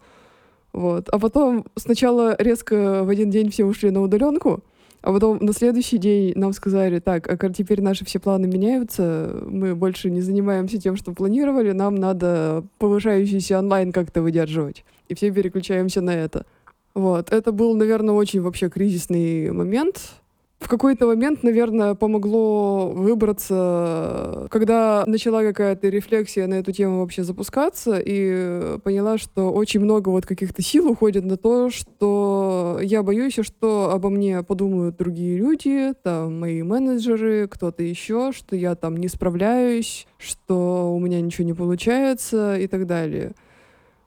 Вот. А потом сначала резко в один день все ушли на удаленку, А потом на следующий день нам сказали, так, а теперь наши все планы меняются, мы больше не занимаемся тем, что планировали, нам надо повышающийся онлайн как-то выдерживать. И все переключаемся на это. Вот, это был, наверное, очень вообще кризисный момент, в какой-то момент, наверное, помогло выбраться, когда начала какая-то рефлексия на эту тему вообще запускаться, и поняла, что очень много вот каких-то сил уходит на то, что я боюсь, что обо мне подумают другие люди, там, мои менеджеры, кто-то еще, что я там не справляюсь, что у меня ничего не получается и так далее.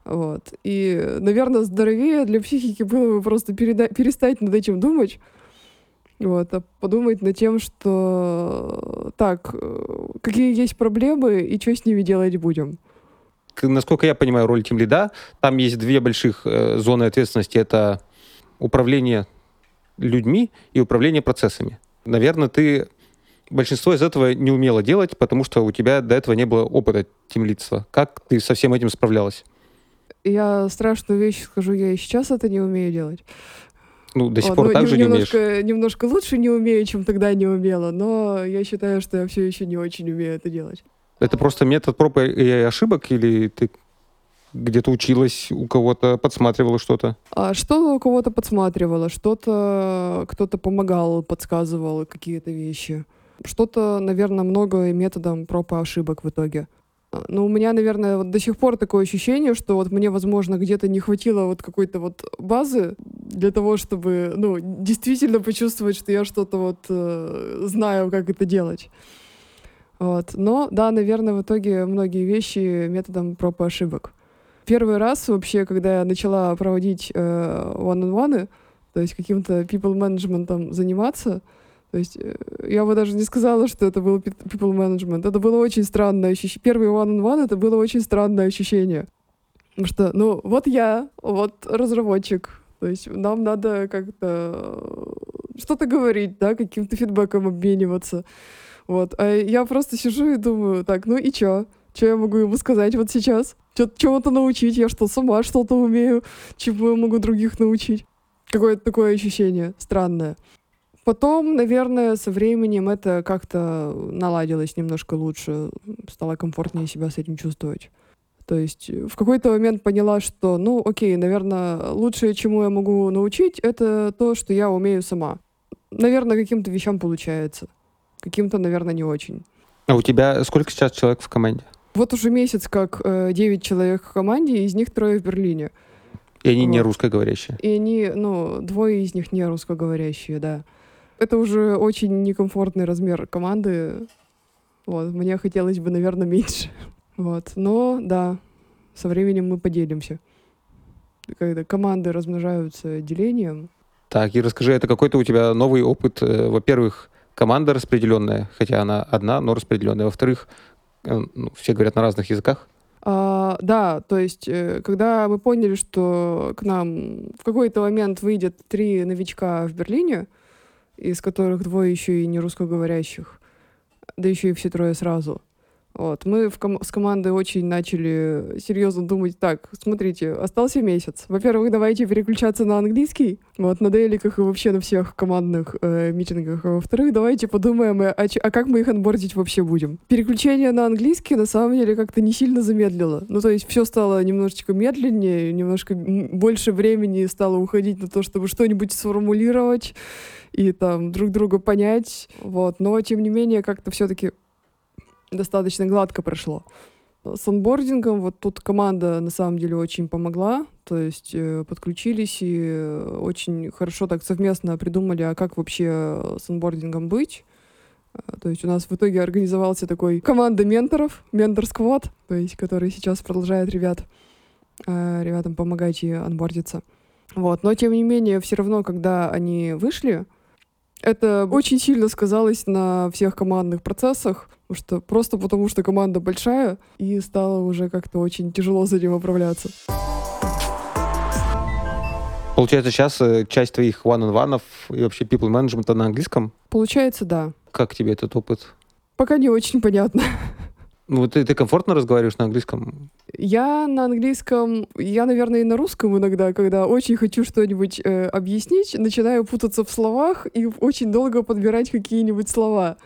Вот. И, наверное, здоровее для психики было бы просто переда- перестать над этим думать, вот, а подумать над тем, что так, э, какие есть проблемы и что с ними делать будем. Насколько я понимаю роль Team Lead, там есть две больших э, зоны ответственности. Это управление людьми и управление процессами. Наверное, ты большинство из этого не умела делать, потому что у тебя до этого не было опыта тимлидства. Как ты со всем этим справлялась? Я страшную вещь скажу, я и сейчас это не умею делать. Ну, до сих вот, пор ну, так же не умеешь. Немножко лучше не умею, чем тогда не умела, но я считаю, что я все еще не очень умею это делать. Это просто метод проб и ошибок, или ты где-то училась, у кого-то подсматривала что-то? А что у кого-то подсматривала, что-то кто-то помогал, подсказывал какие-то вещи. Что-то, наверное, много методом проб и ошибок в итоге. Но у меня, наверное, вот до сих пор такое ощущение, что вот мне, возможно, где-то не хватило вот какой-то вот базы для того, чтобы, ну, действительно почувствовать, что я что-то вот э, знаю, как это делать. Вот. Но, да, наверное, в итоге многие вещи методом проб и ошибок. Первый раз вообще, когда я начала проводить э, one-on-one, то есть каким-то people management заниматься, то есть э, я бы даже не сказала, что это был people management. Это было очень странное ощущение. Первый one-on-one это было очень странное ощущение. Потому что, ну, вот я, вот разработчик. То есть нам надо как-то э, что-то говорить, да, каким-то фидбэком обмениваться. Вот. А я просто сижу и думаю, так, ну и чё? Что я могу ему сказать вот сейчас? Чего-то научить? Я что, сама что-то умею? Чему я могу других научить? Какое-то такое ощущение странное. Потом, наверное, со временем это как-то наладилось немножко лучше, стало комфортнее себя с этим чувствовать. То есть в какой-то момент поняла, что, ну, окей, наверное, лучшее, чему я могу научить, это то, что я умею сама. Наверное, каким-то вещам получается. Каким-то, наверное, не очень. А у тебя сколько сейчас человек в команде? Вот уже месяц как э, 9 человек в команде, из них трое в Берлине. И они вот. не русскоговорящие? И они, ну, двое из них не русскоговорящие, да. Это уже очень некомфортный размер команды. Вот, мне хотелось бы, наверное, меньше. (laughs) Вот, но да, со временем мы поделимся. Когда команды размножаются делением. Так, и расскажи, это какой-то у тебя новый опыт? Э, во-первых, команда распределенная, хотя она одна, но распределенная. Во-вторых, э, ну, все говорят на разных языках. А, да, то есть, э, когда мы поняли, что к нам в какой-то момент выйдет три новичка в Берлине, из которых двое еще и не русскоговорящих, да еще и все трое сразу. Вот. Мы в ком- с командой очень начали серьезно думать, так, смотрите, остался месяц. Во-первых, давайте переключаться на английский, вот, на деликах и вообще на всех командных э, митингах. А во-вторых, давайте подумаем, а, а как мы их анбордить вообще будем. Переключение на английский, на самом деле, как-то не сильно замедлило. Ну, то есть все стало немножечко медленнее, немножко больше времени стало уходить на то, чтобы что-нибудь сформулировать и там друг друга понять. Вот. Но, тем не менее, как-то все-таки достаточно гладко прошло. С онбордингом вот тут команда на самом деле очень помогла, то есть э, подключились и э, очень хорошо так совместно придумали, а как вообще с онбордингом быть. Э, то есть у нас в итоге организовался такой команда менторов, ментор-сквад, то есть который сейчас продолжает ребят, э, ребятам помогать и анбордиться. Вот. Но тем не менее, все равно, когда они вышли, это очень сильно сказалось на всех командных процессах, потому что просто потому что команда большая, и стало уже как-то очень тяжело с этим управляться. Получается, сейчас э, часть твоих one-on-one и вообще people management на английском? Получается, да. Как тебе этот опыт? Пока не очень понятно. Ну, ты, ты комфортно разговариваешь на английском? Я на английском, я, наверное, и на русском иногда, когда очень хочу что-нибудь э, объяснить, начинаю путаться в словах и очень долго подбирать какие-нибудь слова.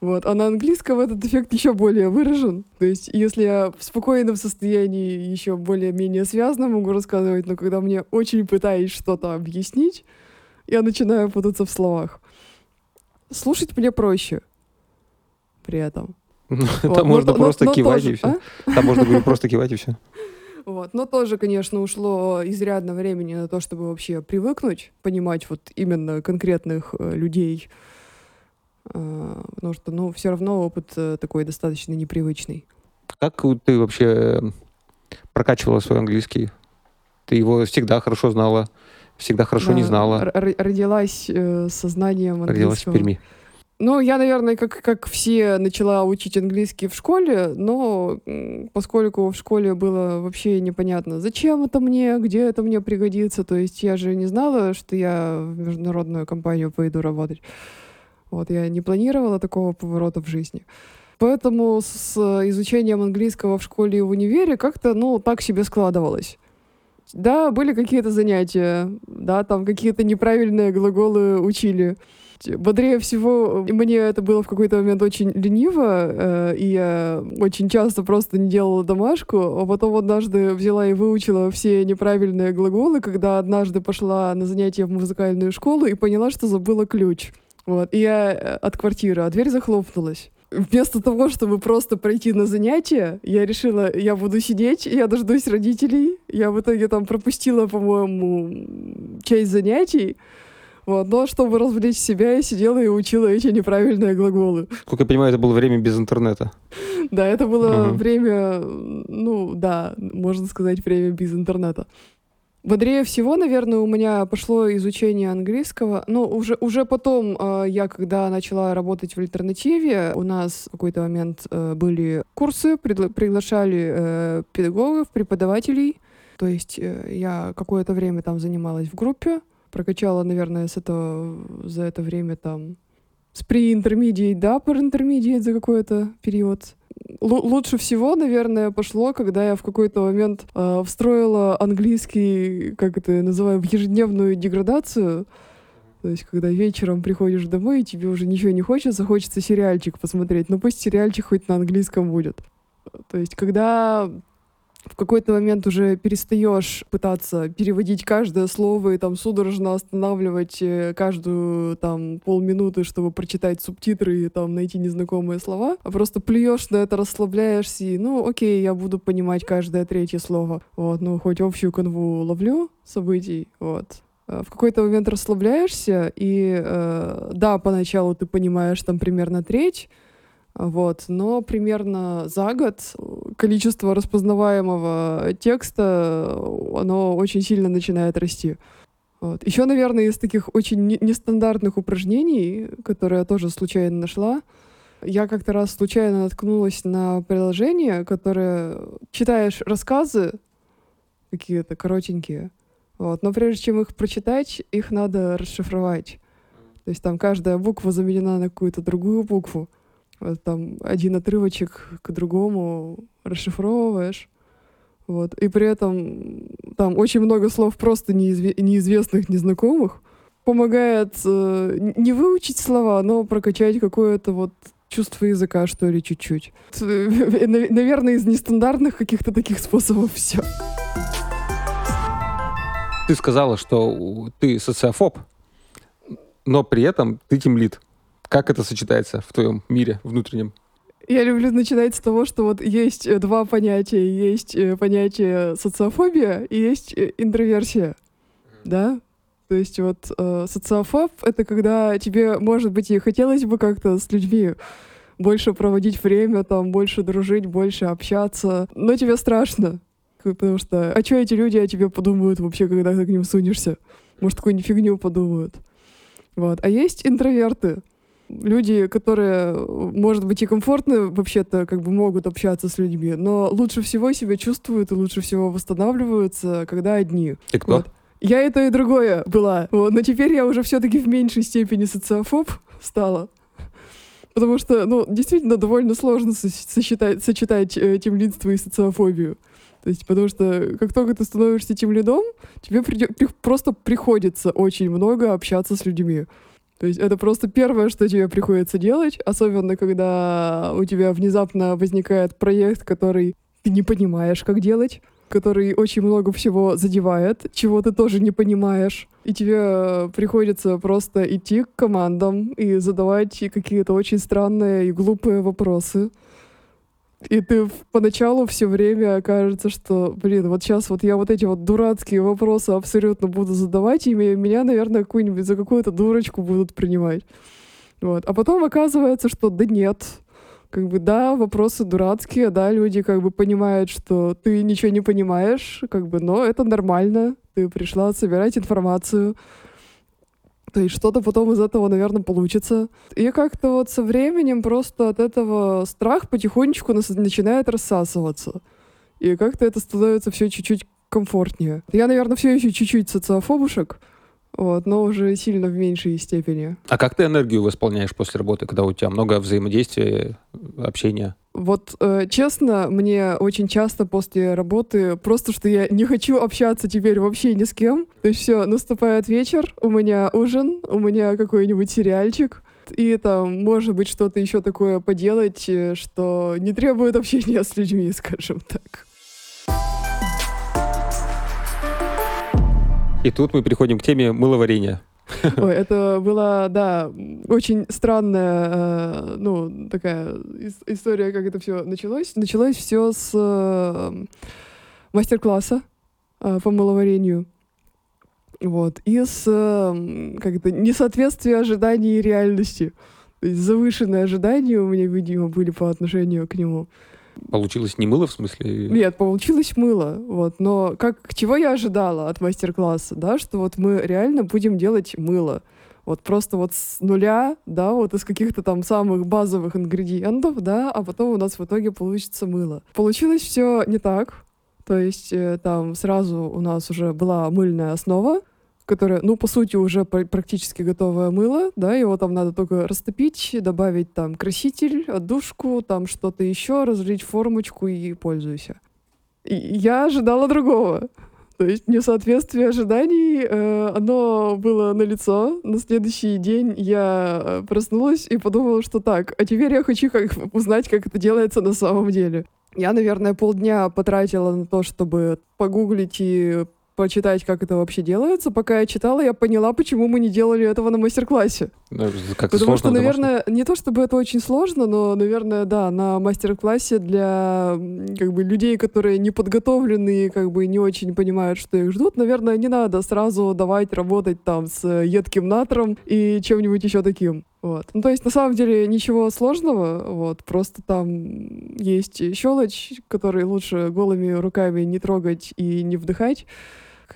Вот. А на английском этот эффект еще более выражен. То есть, если я в спокойном состоянии еще более-менее связано могу рассказывать, но когда мне очень пытаюсь что-то объяснить, я начинаю путаться в словах. Слушать мне проще при этом. (laughs) Вот, Там но можно то- но- просто кивать и все. а? Там можно говорю, просто кивать и все. (laughs) Вот. Но тоже, конечно, ушло изрядно времени на то, чтобы вообще привыкнуть, понимать вот именно конкретных э, людей. А, потому что, ну, все равно опыт э, такой достаточно непривычный. Как ты вообще прокачивала свой английский? Ты его всегда хорошо знала, всегда хорошо не Да, знала, р- р- родилась э, сознанием родилась в английского. Перми. Ну, я, наверное, как, как все, начала учить английский в школе, но поскольку в школе было вообще непонятно, зачем это мне, где это мне пригодится, то есть я же не знала, что я в международную компанию пойду работать. Вот, я не планировала такого поворота в жизни. Поэтому с изучением английского в школе и в универе как-то, ну, так себе складывалось. Да, были какие-то занятия, да, там какие-то неправильные глаголы учили. Бодрее всего, э, мне это было в какой-то момент очень лениво, э, и я очень часто просто не делала домашку, а потом однажды взяла и выучила все неправильные глаголы, когда однажды пошла на занятия в музыкальную школу и поняла, что забыла ключ. Вот. И я э, от квартиры, а дверь захлопнулась. Вместо того, чтобы просто пройти на занятия, я решила, я буду сидеть, я дождусь родителей. Я в итоге там пропустила, по-моему, часть занятий. Вот. Но чтобы развлечь себя, я сидела и учила эти неправильные глаголы. Как я понимаю, это было время без интернета. Да, это было время, ну да, можно сказать, время без интернета. Бодрее всего, наверное, у меня пошло изучение английского. Но уже, уже потом, э, я когда начала работать в альтернативе, у нас в какой-то момент э, были курсы, предла- приглашали э, педагогов, преподавателей. То есть э, я какое-то время там занималась в группе, прокачала, наверное, с этого, за это время там с pre-intermediate до upper intermediate за какой-то период. Лу- лучше всего, наверное, пошло, когда я в какой-то момент э, встроила английский, как это называю, в ежедневную деградацию. То есть, когда вечером приходишь домой, и тебе уже ничего не хочется, хочется сериальчик посмотреть. Но пусть сериальчик хоть на английском будет. То есть, когда в какой-то момент уже перестаешь пытаться переводить каждое слово и там судорожно останавливать э, каждую там полминуты, чтобы прочитать субтитры и там найти незнакомые слова, а просто плюешь на это, расслабляешься и, ну, окей, я буду понимать каждое третье слово. Вот, ну, хоть общую канву ловлю событий, вот. Э, В какой-то момент расслабляешься, и э, да, поначалу ты понимаешь там примерно треть, вот, но примерно за год количество распознаваемого текста, оно очень сильно начинает расти. Вот. Еще, наверное, из таких очень не- нестандартных упражнений, которые я тоже случайно нашла, я как-то раз случайно наткнулась на приложение, которое читаешь рассказы какие-то коротенькие, вот, но прежде чем их прочитать, их надо расшифровать. То есть там каждая буква заменена на какую-то другую букву. Вот там один отрывочек к другому расшифровываешь. Вот. И при этом там очень много слов просто неизве- неизвестных, незнакомых. Помогает э, не выучить слова, но прокачать какое-то вот чувство языка, что ли, чуть-чуть. (laughs) Нав- Наверное, из нестандартных каких-то таких способов все. Ты сказала, что ты социофоб, но при этом ты тимлит. Как это сочетается в твоем мире внутреннем? Я люблю начинать с того, что вот есть э, два понятия. Есть э, понятие социофобия и есть э, интроверсия. Да? То есть вот э, социофоб — это когда тебе, может быть, и хотелось бы как-то с людьми больше проводить время, там, больше дружить, больше общаться, но тебе страшно. Потому что, а что эти люди о тебе подумают вообще, когда ты к ним сунешься? Может, какую-нибудь фигню подумают. Вот. А есть интроверты люди, которые, может быть, и комфортно вообще-то как бы могут общаться с людьми, но лучше всего себя чувствуют и лучше всего восстанавливаются, когда одни. Ты кто? Вот. Я это и другое была. Вот. Но теперь я уже все-таки в меньшей степени социофоб стала. Потому что, ну, действительно, довольно сложно сочетать, сочетать э, темлидство и социофобию. То есть, потому что как только ты становишься тем лидом, тебе при, при, просто приходится очень много общаться с людьми. То есть это просто первое, что тебе приходится делать, особенно когда у тебя внезапно возникает проект, который ты не понимаешь, как делать, который очень много всего задевает, чего ты тоже не понимаешь. И тебе приходится просто идти к командам и задавать какие-то очень странные и глупые вопросы. И ты поначалу все время кажется, что, блин, вот сейчас вот я вот эти вот дурацкие вопросы абсолютно буду задавать, и меня, наверное, какую-нибудь за какую-то дурочку будут принимать. Вот. А потом оказывается, что да нет, как бы да, вопросы дурацкие, да, люди как бы понимают, что ты ничего не понимаешь, как бы, но это нормально, ты пришла собирать информацию, то есть что-то потом из этого, наверное, получится. И как-то вот со временем просто от этого страх потихонечку начинает рассасываться. И как-то это становится все чуть-чуть комфортнее. Я, наверное, все еще чуть-чуть социофобушек, вот, но уже сильно в меньшей степени. А как ты энергию восполняешь после работы, когда у тебя много взаимодействия, общения? Вот, э, честно, мне очень часто после работы просто, что я не хочу общаться теперь вообще ни с кем. То есть все, наступает вечер, у меня ужин, у меня какой-нибудь сериальчик, и там, может быть, что-то еще такое поделать, э, что не требует общения с людьми, (laughs) скажем так. И тут мы переходим к теме мыловарения. Ой, (laughs) это была, да, очень странная, э, ну, такая история, как это все началось. Началось все с э, мастер-класса э, по маловарению. Вот. И с, как это, несоответствия ожиданий и реальности. То есть завышенные ожидания у меня, видимо, были по отношению к нему. Получилось не мыло, в смысле? Нет, получилось мыло. Вот. Но как, чего я ожидала от мастер-класса, да, что вот мы реально будем делать мыло. Вот просто вот с нуля, да, вот из каких-то там самых базовых ингредиентов, да, а потом у нас в итоге получится мыло. Получилось все не так. То есть э, там сразу у нас уже была мыльная основа, которое, ну, по сути, уже практически готовое мыло, да, его там надо только растопить, добавить там краситель, отдушку, там что-то еще, разлить формочку и пользуйся. И я ожидала другого. То есть несоответствие ожиданий, э, оно было на лицо. На следующий день я э, проснулась и подумала, что так, а теперь я хочу как, узнать, как это делается на самом деле. Я, наверное, полдня потратила на то, чтобы погуглить и почитать, как это вообще делается. Пока я читала, я поняла, почему мы не делали этого на мастер-классе. Ну, как Потому сложно, что, наверное, не то чтобы это очень сложно, но, наверное, да, на мастер-классе для как бы людей, которые не подготовлены и как бы не очень понимают, что их ждут, наверное, не надо сразу давать работать там с едким натром и чем-нибудь еще таким. Вот. Ну, то есть, на самом деле, ничего сложного, вот, просто там есть щелочь, который лучше голыми руками не трогать и не вдыхать,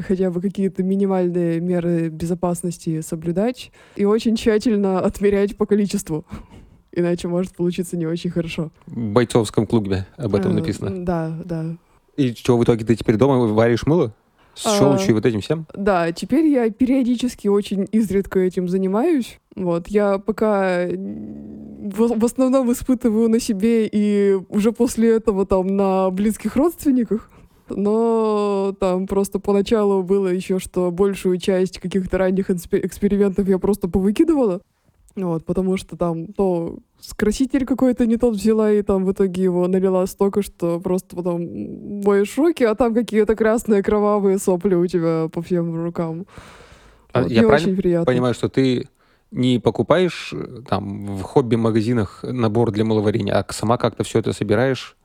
хотя бы какие-то минимальные меры безопасности соблюдать и очень тщательно отмерять по количеству. (laughs) Иначе может получиться не очень хорошо. В бойцовском клубе об этом а, написано. Да, да. И что, в итоге ты теперь дома варишь мыло? С а, щелочью и вот этим всем? Да, теперь я периодически очень изредка этим занимаюсь. Вот, я пока в, в основном испытываю на себе и уже после этого там на близких родственниках. Но там просто поначалу было еще, что большую часть каких-то ранних экспериментов я просто повыкидывала. Вот, потому что там то скраситель какой-то не тот взяла, и там в итоге его налила столько, что просто потом бой шоке, а там какие-то красные кровавые сопли у тебя по всем рукам. А вот, я правильно очень приятно. понимаю, что ты не покупаешь э, там в хобби-магазинах набор для маловарения, а сама как-то все это собираешь?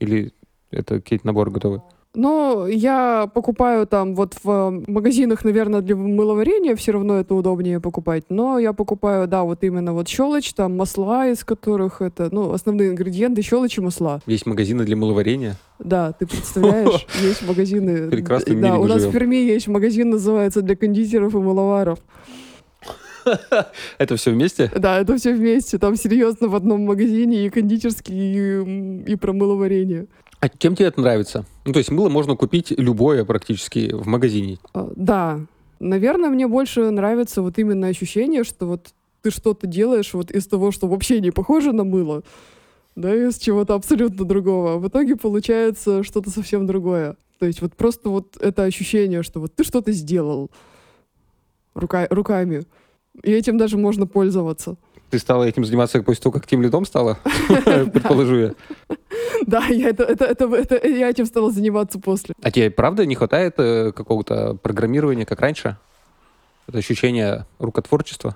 Или это какие-то наборы готовы? Ну, я покупаю там вот в магазинах, наверное, для мыловарения все равно это удобнее покупать. Но я покупаю, да, вот именно вот щелочь, там масла, из которых это, ну, основные ингредиенты щелочь и масла. Есть магазины для мыловарения? Да, ты представляешь, (laughs) есть магазины. Прекрасно Да, у нас в Перми есть магазин, называется для кондитеров и мыловаров. (laughs) Это все вместе? Да, это все вместе. Там серьезно в одном магазине и кондитерский, и, и про мыловарение. А чем тебе это нравится? Ну, то есть мыло можно купить любое практически в магазине. А, да. Наверное, мне больше нравится вот именно ощущение, что вот ты что-то делаешь вот из того, что вообще не похоже на мыло, да, из чего-то абсолютно другого. А в итоге получается что-то совсем другое. То есть вот просто вот это ощущение, что вот ты что-то сделал рука, руками, и этим даже можно пользоваться. Ты стала этим заниматься после того, как тем лидом стала? (laughs) Предположу я. Да, я, это, это, это, это, я этим стала заниматься после. А тебе правда не хватает э, какого-то программирования, как раньше? Это ощущение рукотворчества?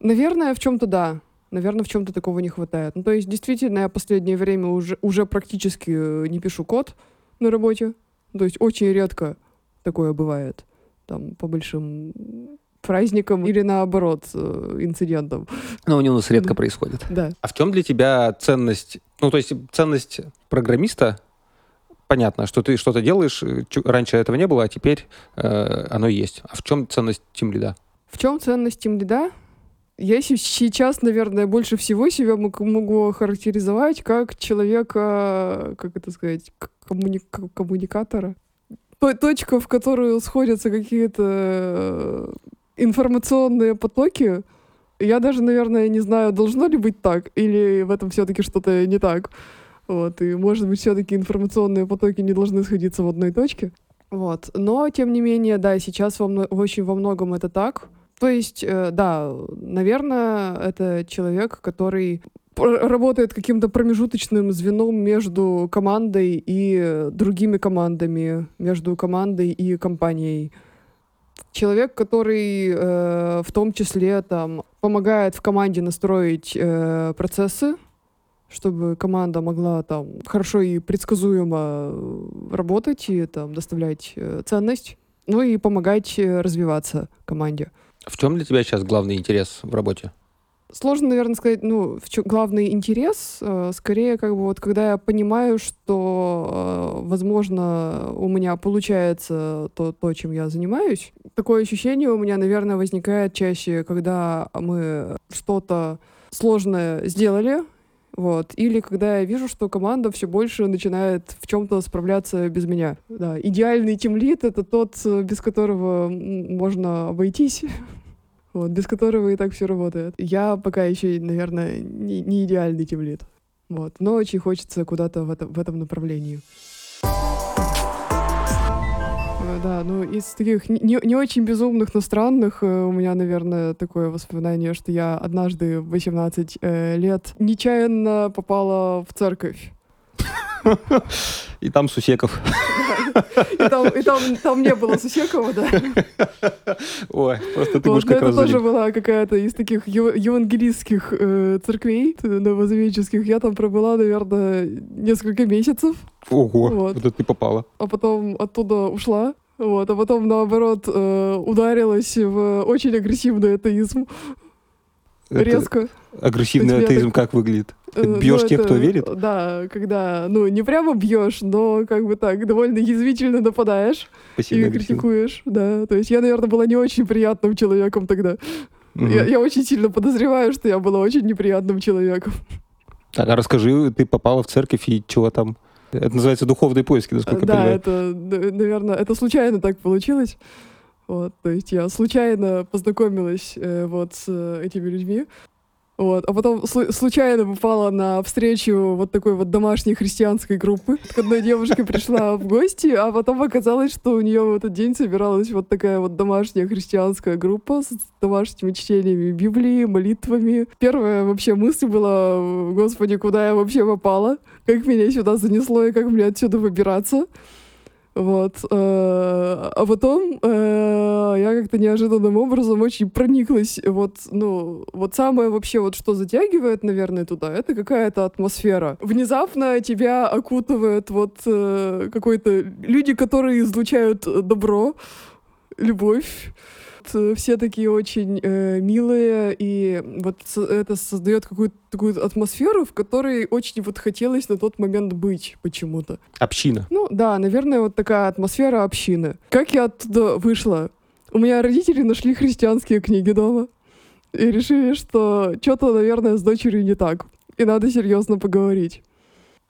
Наверное, в чем-то да. Наверное, в чем-то такого не хватает. Ну, то есть, действительно, я последнее время уже, уже практически э, не пишу код на работе. То есть, очень редко такое бывает. Там, по большим праздникам или наоборот э, инцидентам. Но они у нас редко происходят. Да. А в чем для тебя ценность? Ну, то есть ценность программиста, понятно, что ты что-то делаешь, э, раньше этого не было, а теперь э, оно есть. А в чем ценность Team Lead? В чем ценность Team Lead? Я сейчас, наверное, больше всего себя могу охарактеризовать как человека, как это сказать, коммуни коммуникатора. Точка, в которую сходятся какие-то информационные потоки. Я даже, наверное, не знаю, должно ли быть так, или в этом все-таки что-то не так. Вот, и, может быть, все-таки информационные потоки не должны сходиться в одной точке. Вот. Но, тем не менее, да, сейчас во очень во многом это так. То есть, э, да, наверное, это человек, который работает каким-то промежуточным звеном между командой и другими командами, между командой и компанией. Человек, который э, в том числе там помогает в команде настроить э, процессы, чтобы команда могла там хорошо и предсказуемо работать и там доставлять э, ценность, ну и помогать э, развиваться команде. В чем для тебя сейчас главный интерес в работе? Сложно, наверное, сказать, ну, в чем главный интерес. Э, скорее, как бы вот, когда я понимаю, что, э, возможно, у меня получается то, то, чем я занимаюсь. Такое ощущение у меня, наверное, возникает чаще, когда мы что-то сложное сделали, вот. Или когда я вижу, что команда все больше начинает в чем-то справляться без меня. Да. Идеальный тимлит — это тот, без которого можно обойтись. (laughs) Вот, без которого и так все работает. Я пока еще, наверное, не, не идеальный тимлит. Вот. Но очень хочется куда-то в, это, в этом направлении. Э, да, ну из таких не, не очень безумных, но странных э, у меня, наверное, такое воспоминание, что я однажды в 18 э, лет нечаянно попала в церковь. (laughs) И там Сусеков. И там, и там, там не было Сусекова, да. Ой, просто ты будешь как Это тоже была какая-то из таких евангелистских э, церквей новозаветческих. Я там пробыла, наверное, несколько месяцев. Ого, вот. вот это ты попала. А потом оттуда ушла. Вот, а потом, наоборот, э, ударилась в очень агрессивный атеизм. Резко. Агрессивный атеизм так... как выглядит? Э, бьешь ну, тех, это, кто верит? Да, когда, ну, не прямо бьешь, но как бы так, довольно язвительно нападаешь и критикуешь. Да, то есть я, наверное, была не очень приятным человеком тогда. Угу. Я, я очень сильно подозреваю, что я была очень неприятным человеком. Так, а расскажи, ты попала в церковь и чего там? Это называется духовные поиски, насколько да, я понимаю. Да, это, наверное, это случайно так получилось. Вот, то есть я случайно познакомилась э, вот с э, этими людьми. Вот. А потом случайно попала на встречу вот такой вот домашней христианской группы. К одной девушке пришла в гости, а потом оказалось, что у нее в этот день собиралась вот такая вот домашняя христианская группа с домашними чтениями Библии, молитвами. Первая вообще мысль была, господи, куда я вообще попала? Как меня сюда занесло и как мне отсюда выбираться? Вот. Э, а потом э, я как-то неожиданным образом очень прониклась. Вот, ну, вот самое вообще вот что затягивает, наверное, туда, это какая-то атмосфера. Внезапно тебя окутывает вот э, какой-то... Люди, которые излучают добро, любовь, все такие очень э, милые, и вот это создает какую-то такую атмосферу, в которой очень вот хотелось на тот момент быть почему-то. Община. Ну да, наверное, вот такая атмосфера общины. Как я оттуда вышла? У меня родители нашли христианские книги дома и решили, что что-то, наверное, с дочерью не так, и надо серьезно поговорить.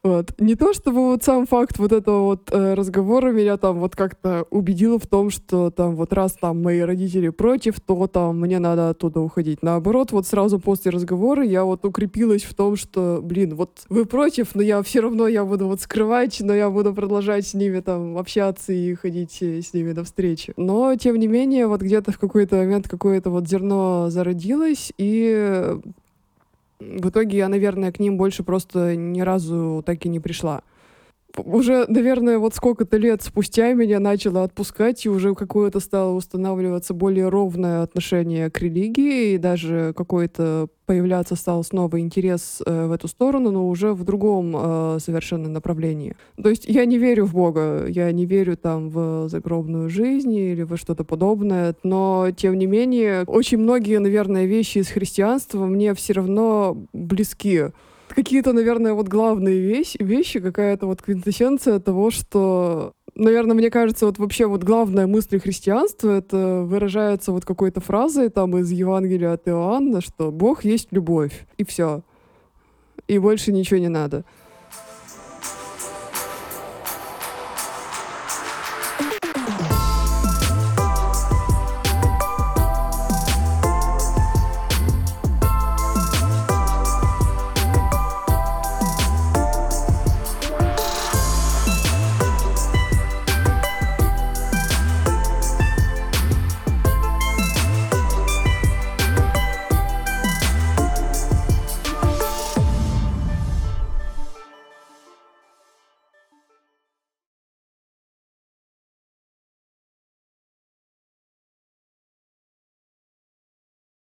Вот. Не то, чтобы вот сам факт вот этого вот э, разговора меня там вот как-то убедил в том, что там вот раз там мои родители против, то там мне надо оттуда уходить. Наоборот, вот сразу после разговора я вот укрепилась в том, что, блин, вот вы против, но я все равно я буду вот скрывать, но я буду продолжать с ними там общаться и ходить э, с ними на встречи. Но, тем не менее, вот где-то в какой-то момент какое-то вот зерно зародилось, и в итоге я, наверное, к ним больше просто ни разу так и не пришла уже, наверное, вот сколько-то лет спустя меня начало отпускать, и уже какое-то стало устанавливаться более ровное отношение к религии, и даже какой-то появляться стал снова интерес э, в эту сторону, но уже в другом э, совершенно направлении. То есть я не верю в Бога, я не верю там в загробную жизнь или во что-то подобное, но тем не менее очень многие, наверное, вещи из христианства мне все равно близки какие-то, наверное, вот главные вещи, вещи какая-то вот квинтэссенция того, что наверное, мне кажется, вот вообще вот главная мысль христианства это выражается вот какой-то фразой там из Евангелия от Иоанна, что Бог есть любовь, и все. И больше ничего не надо.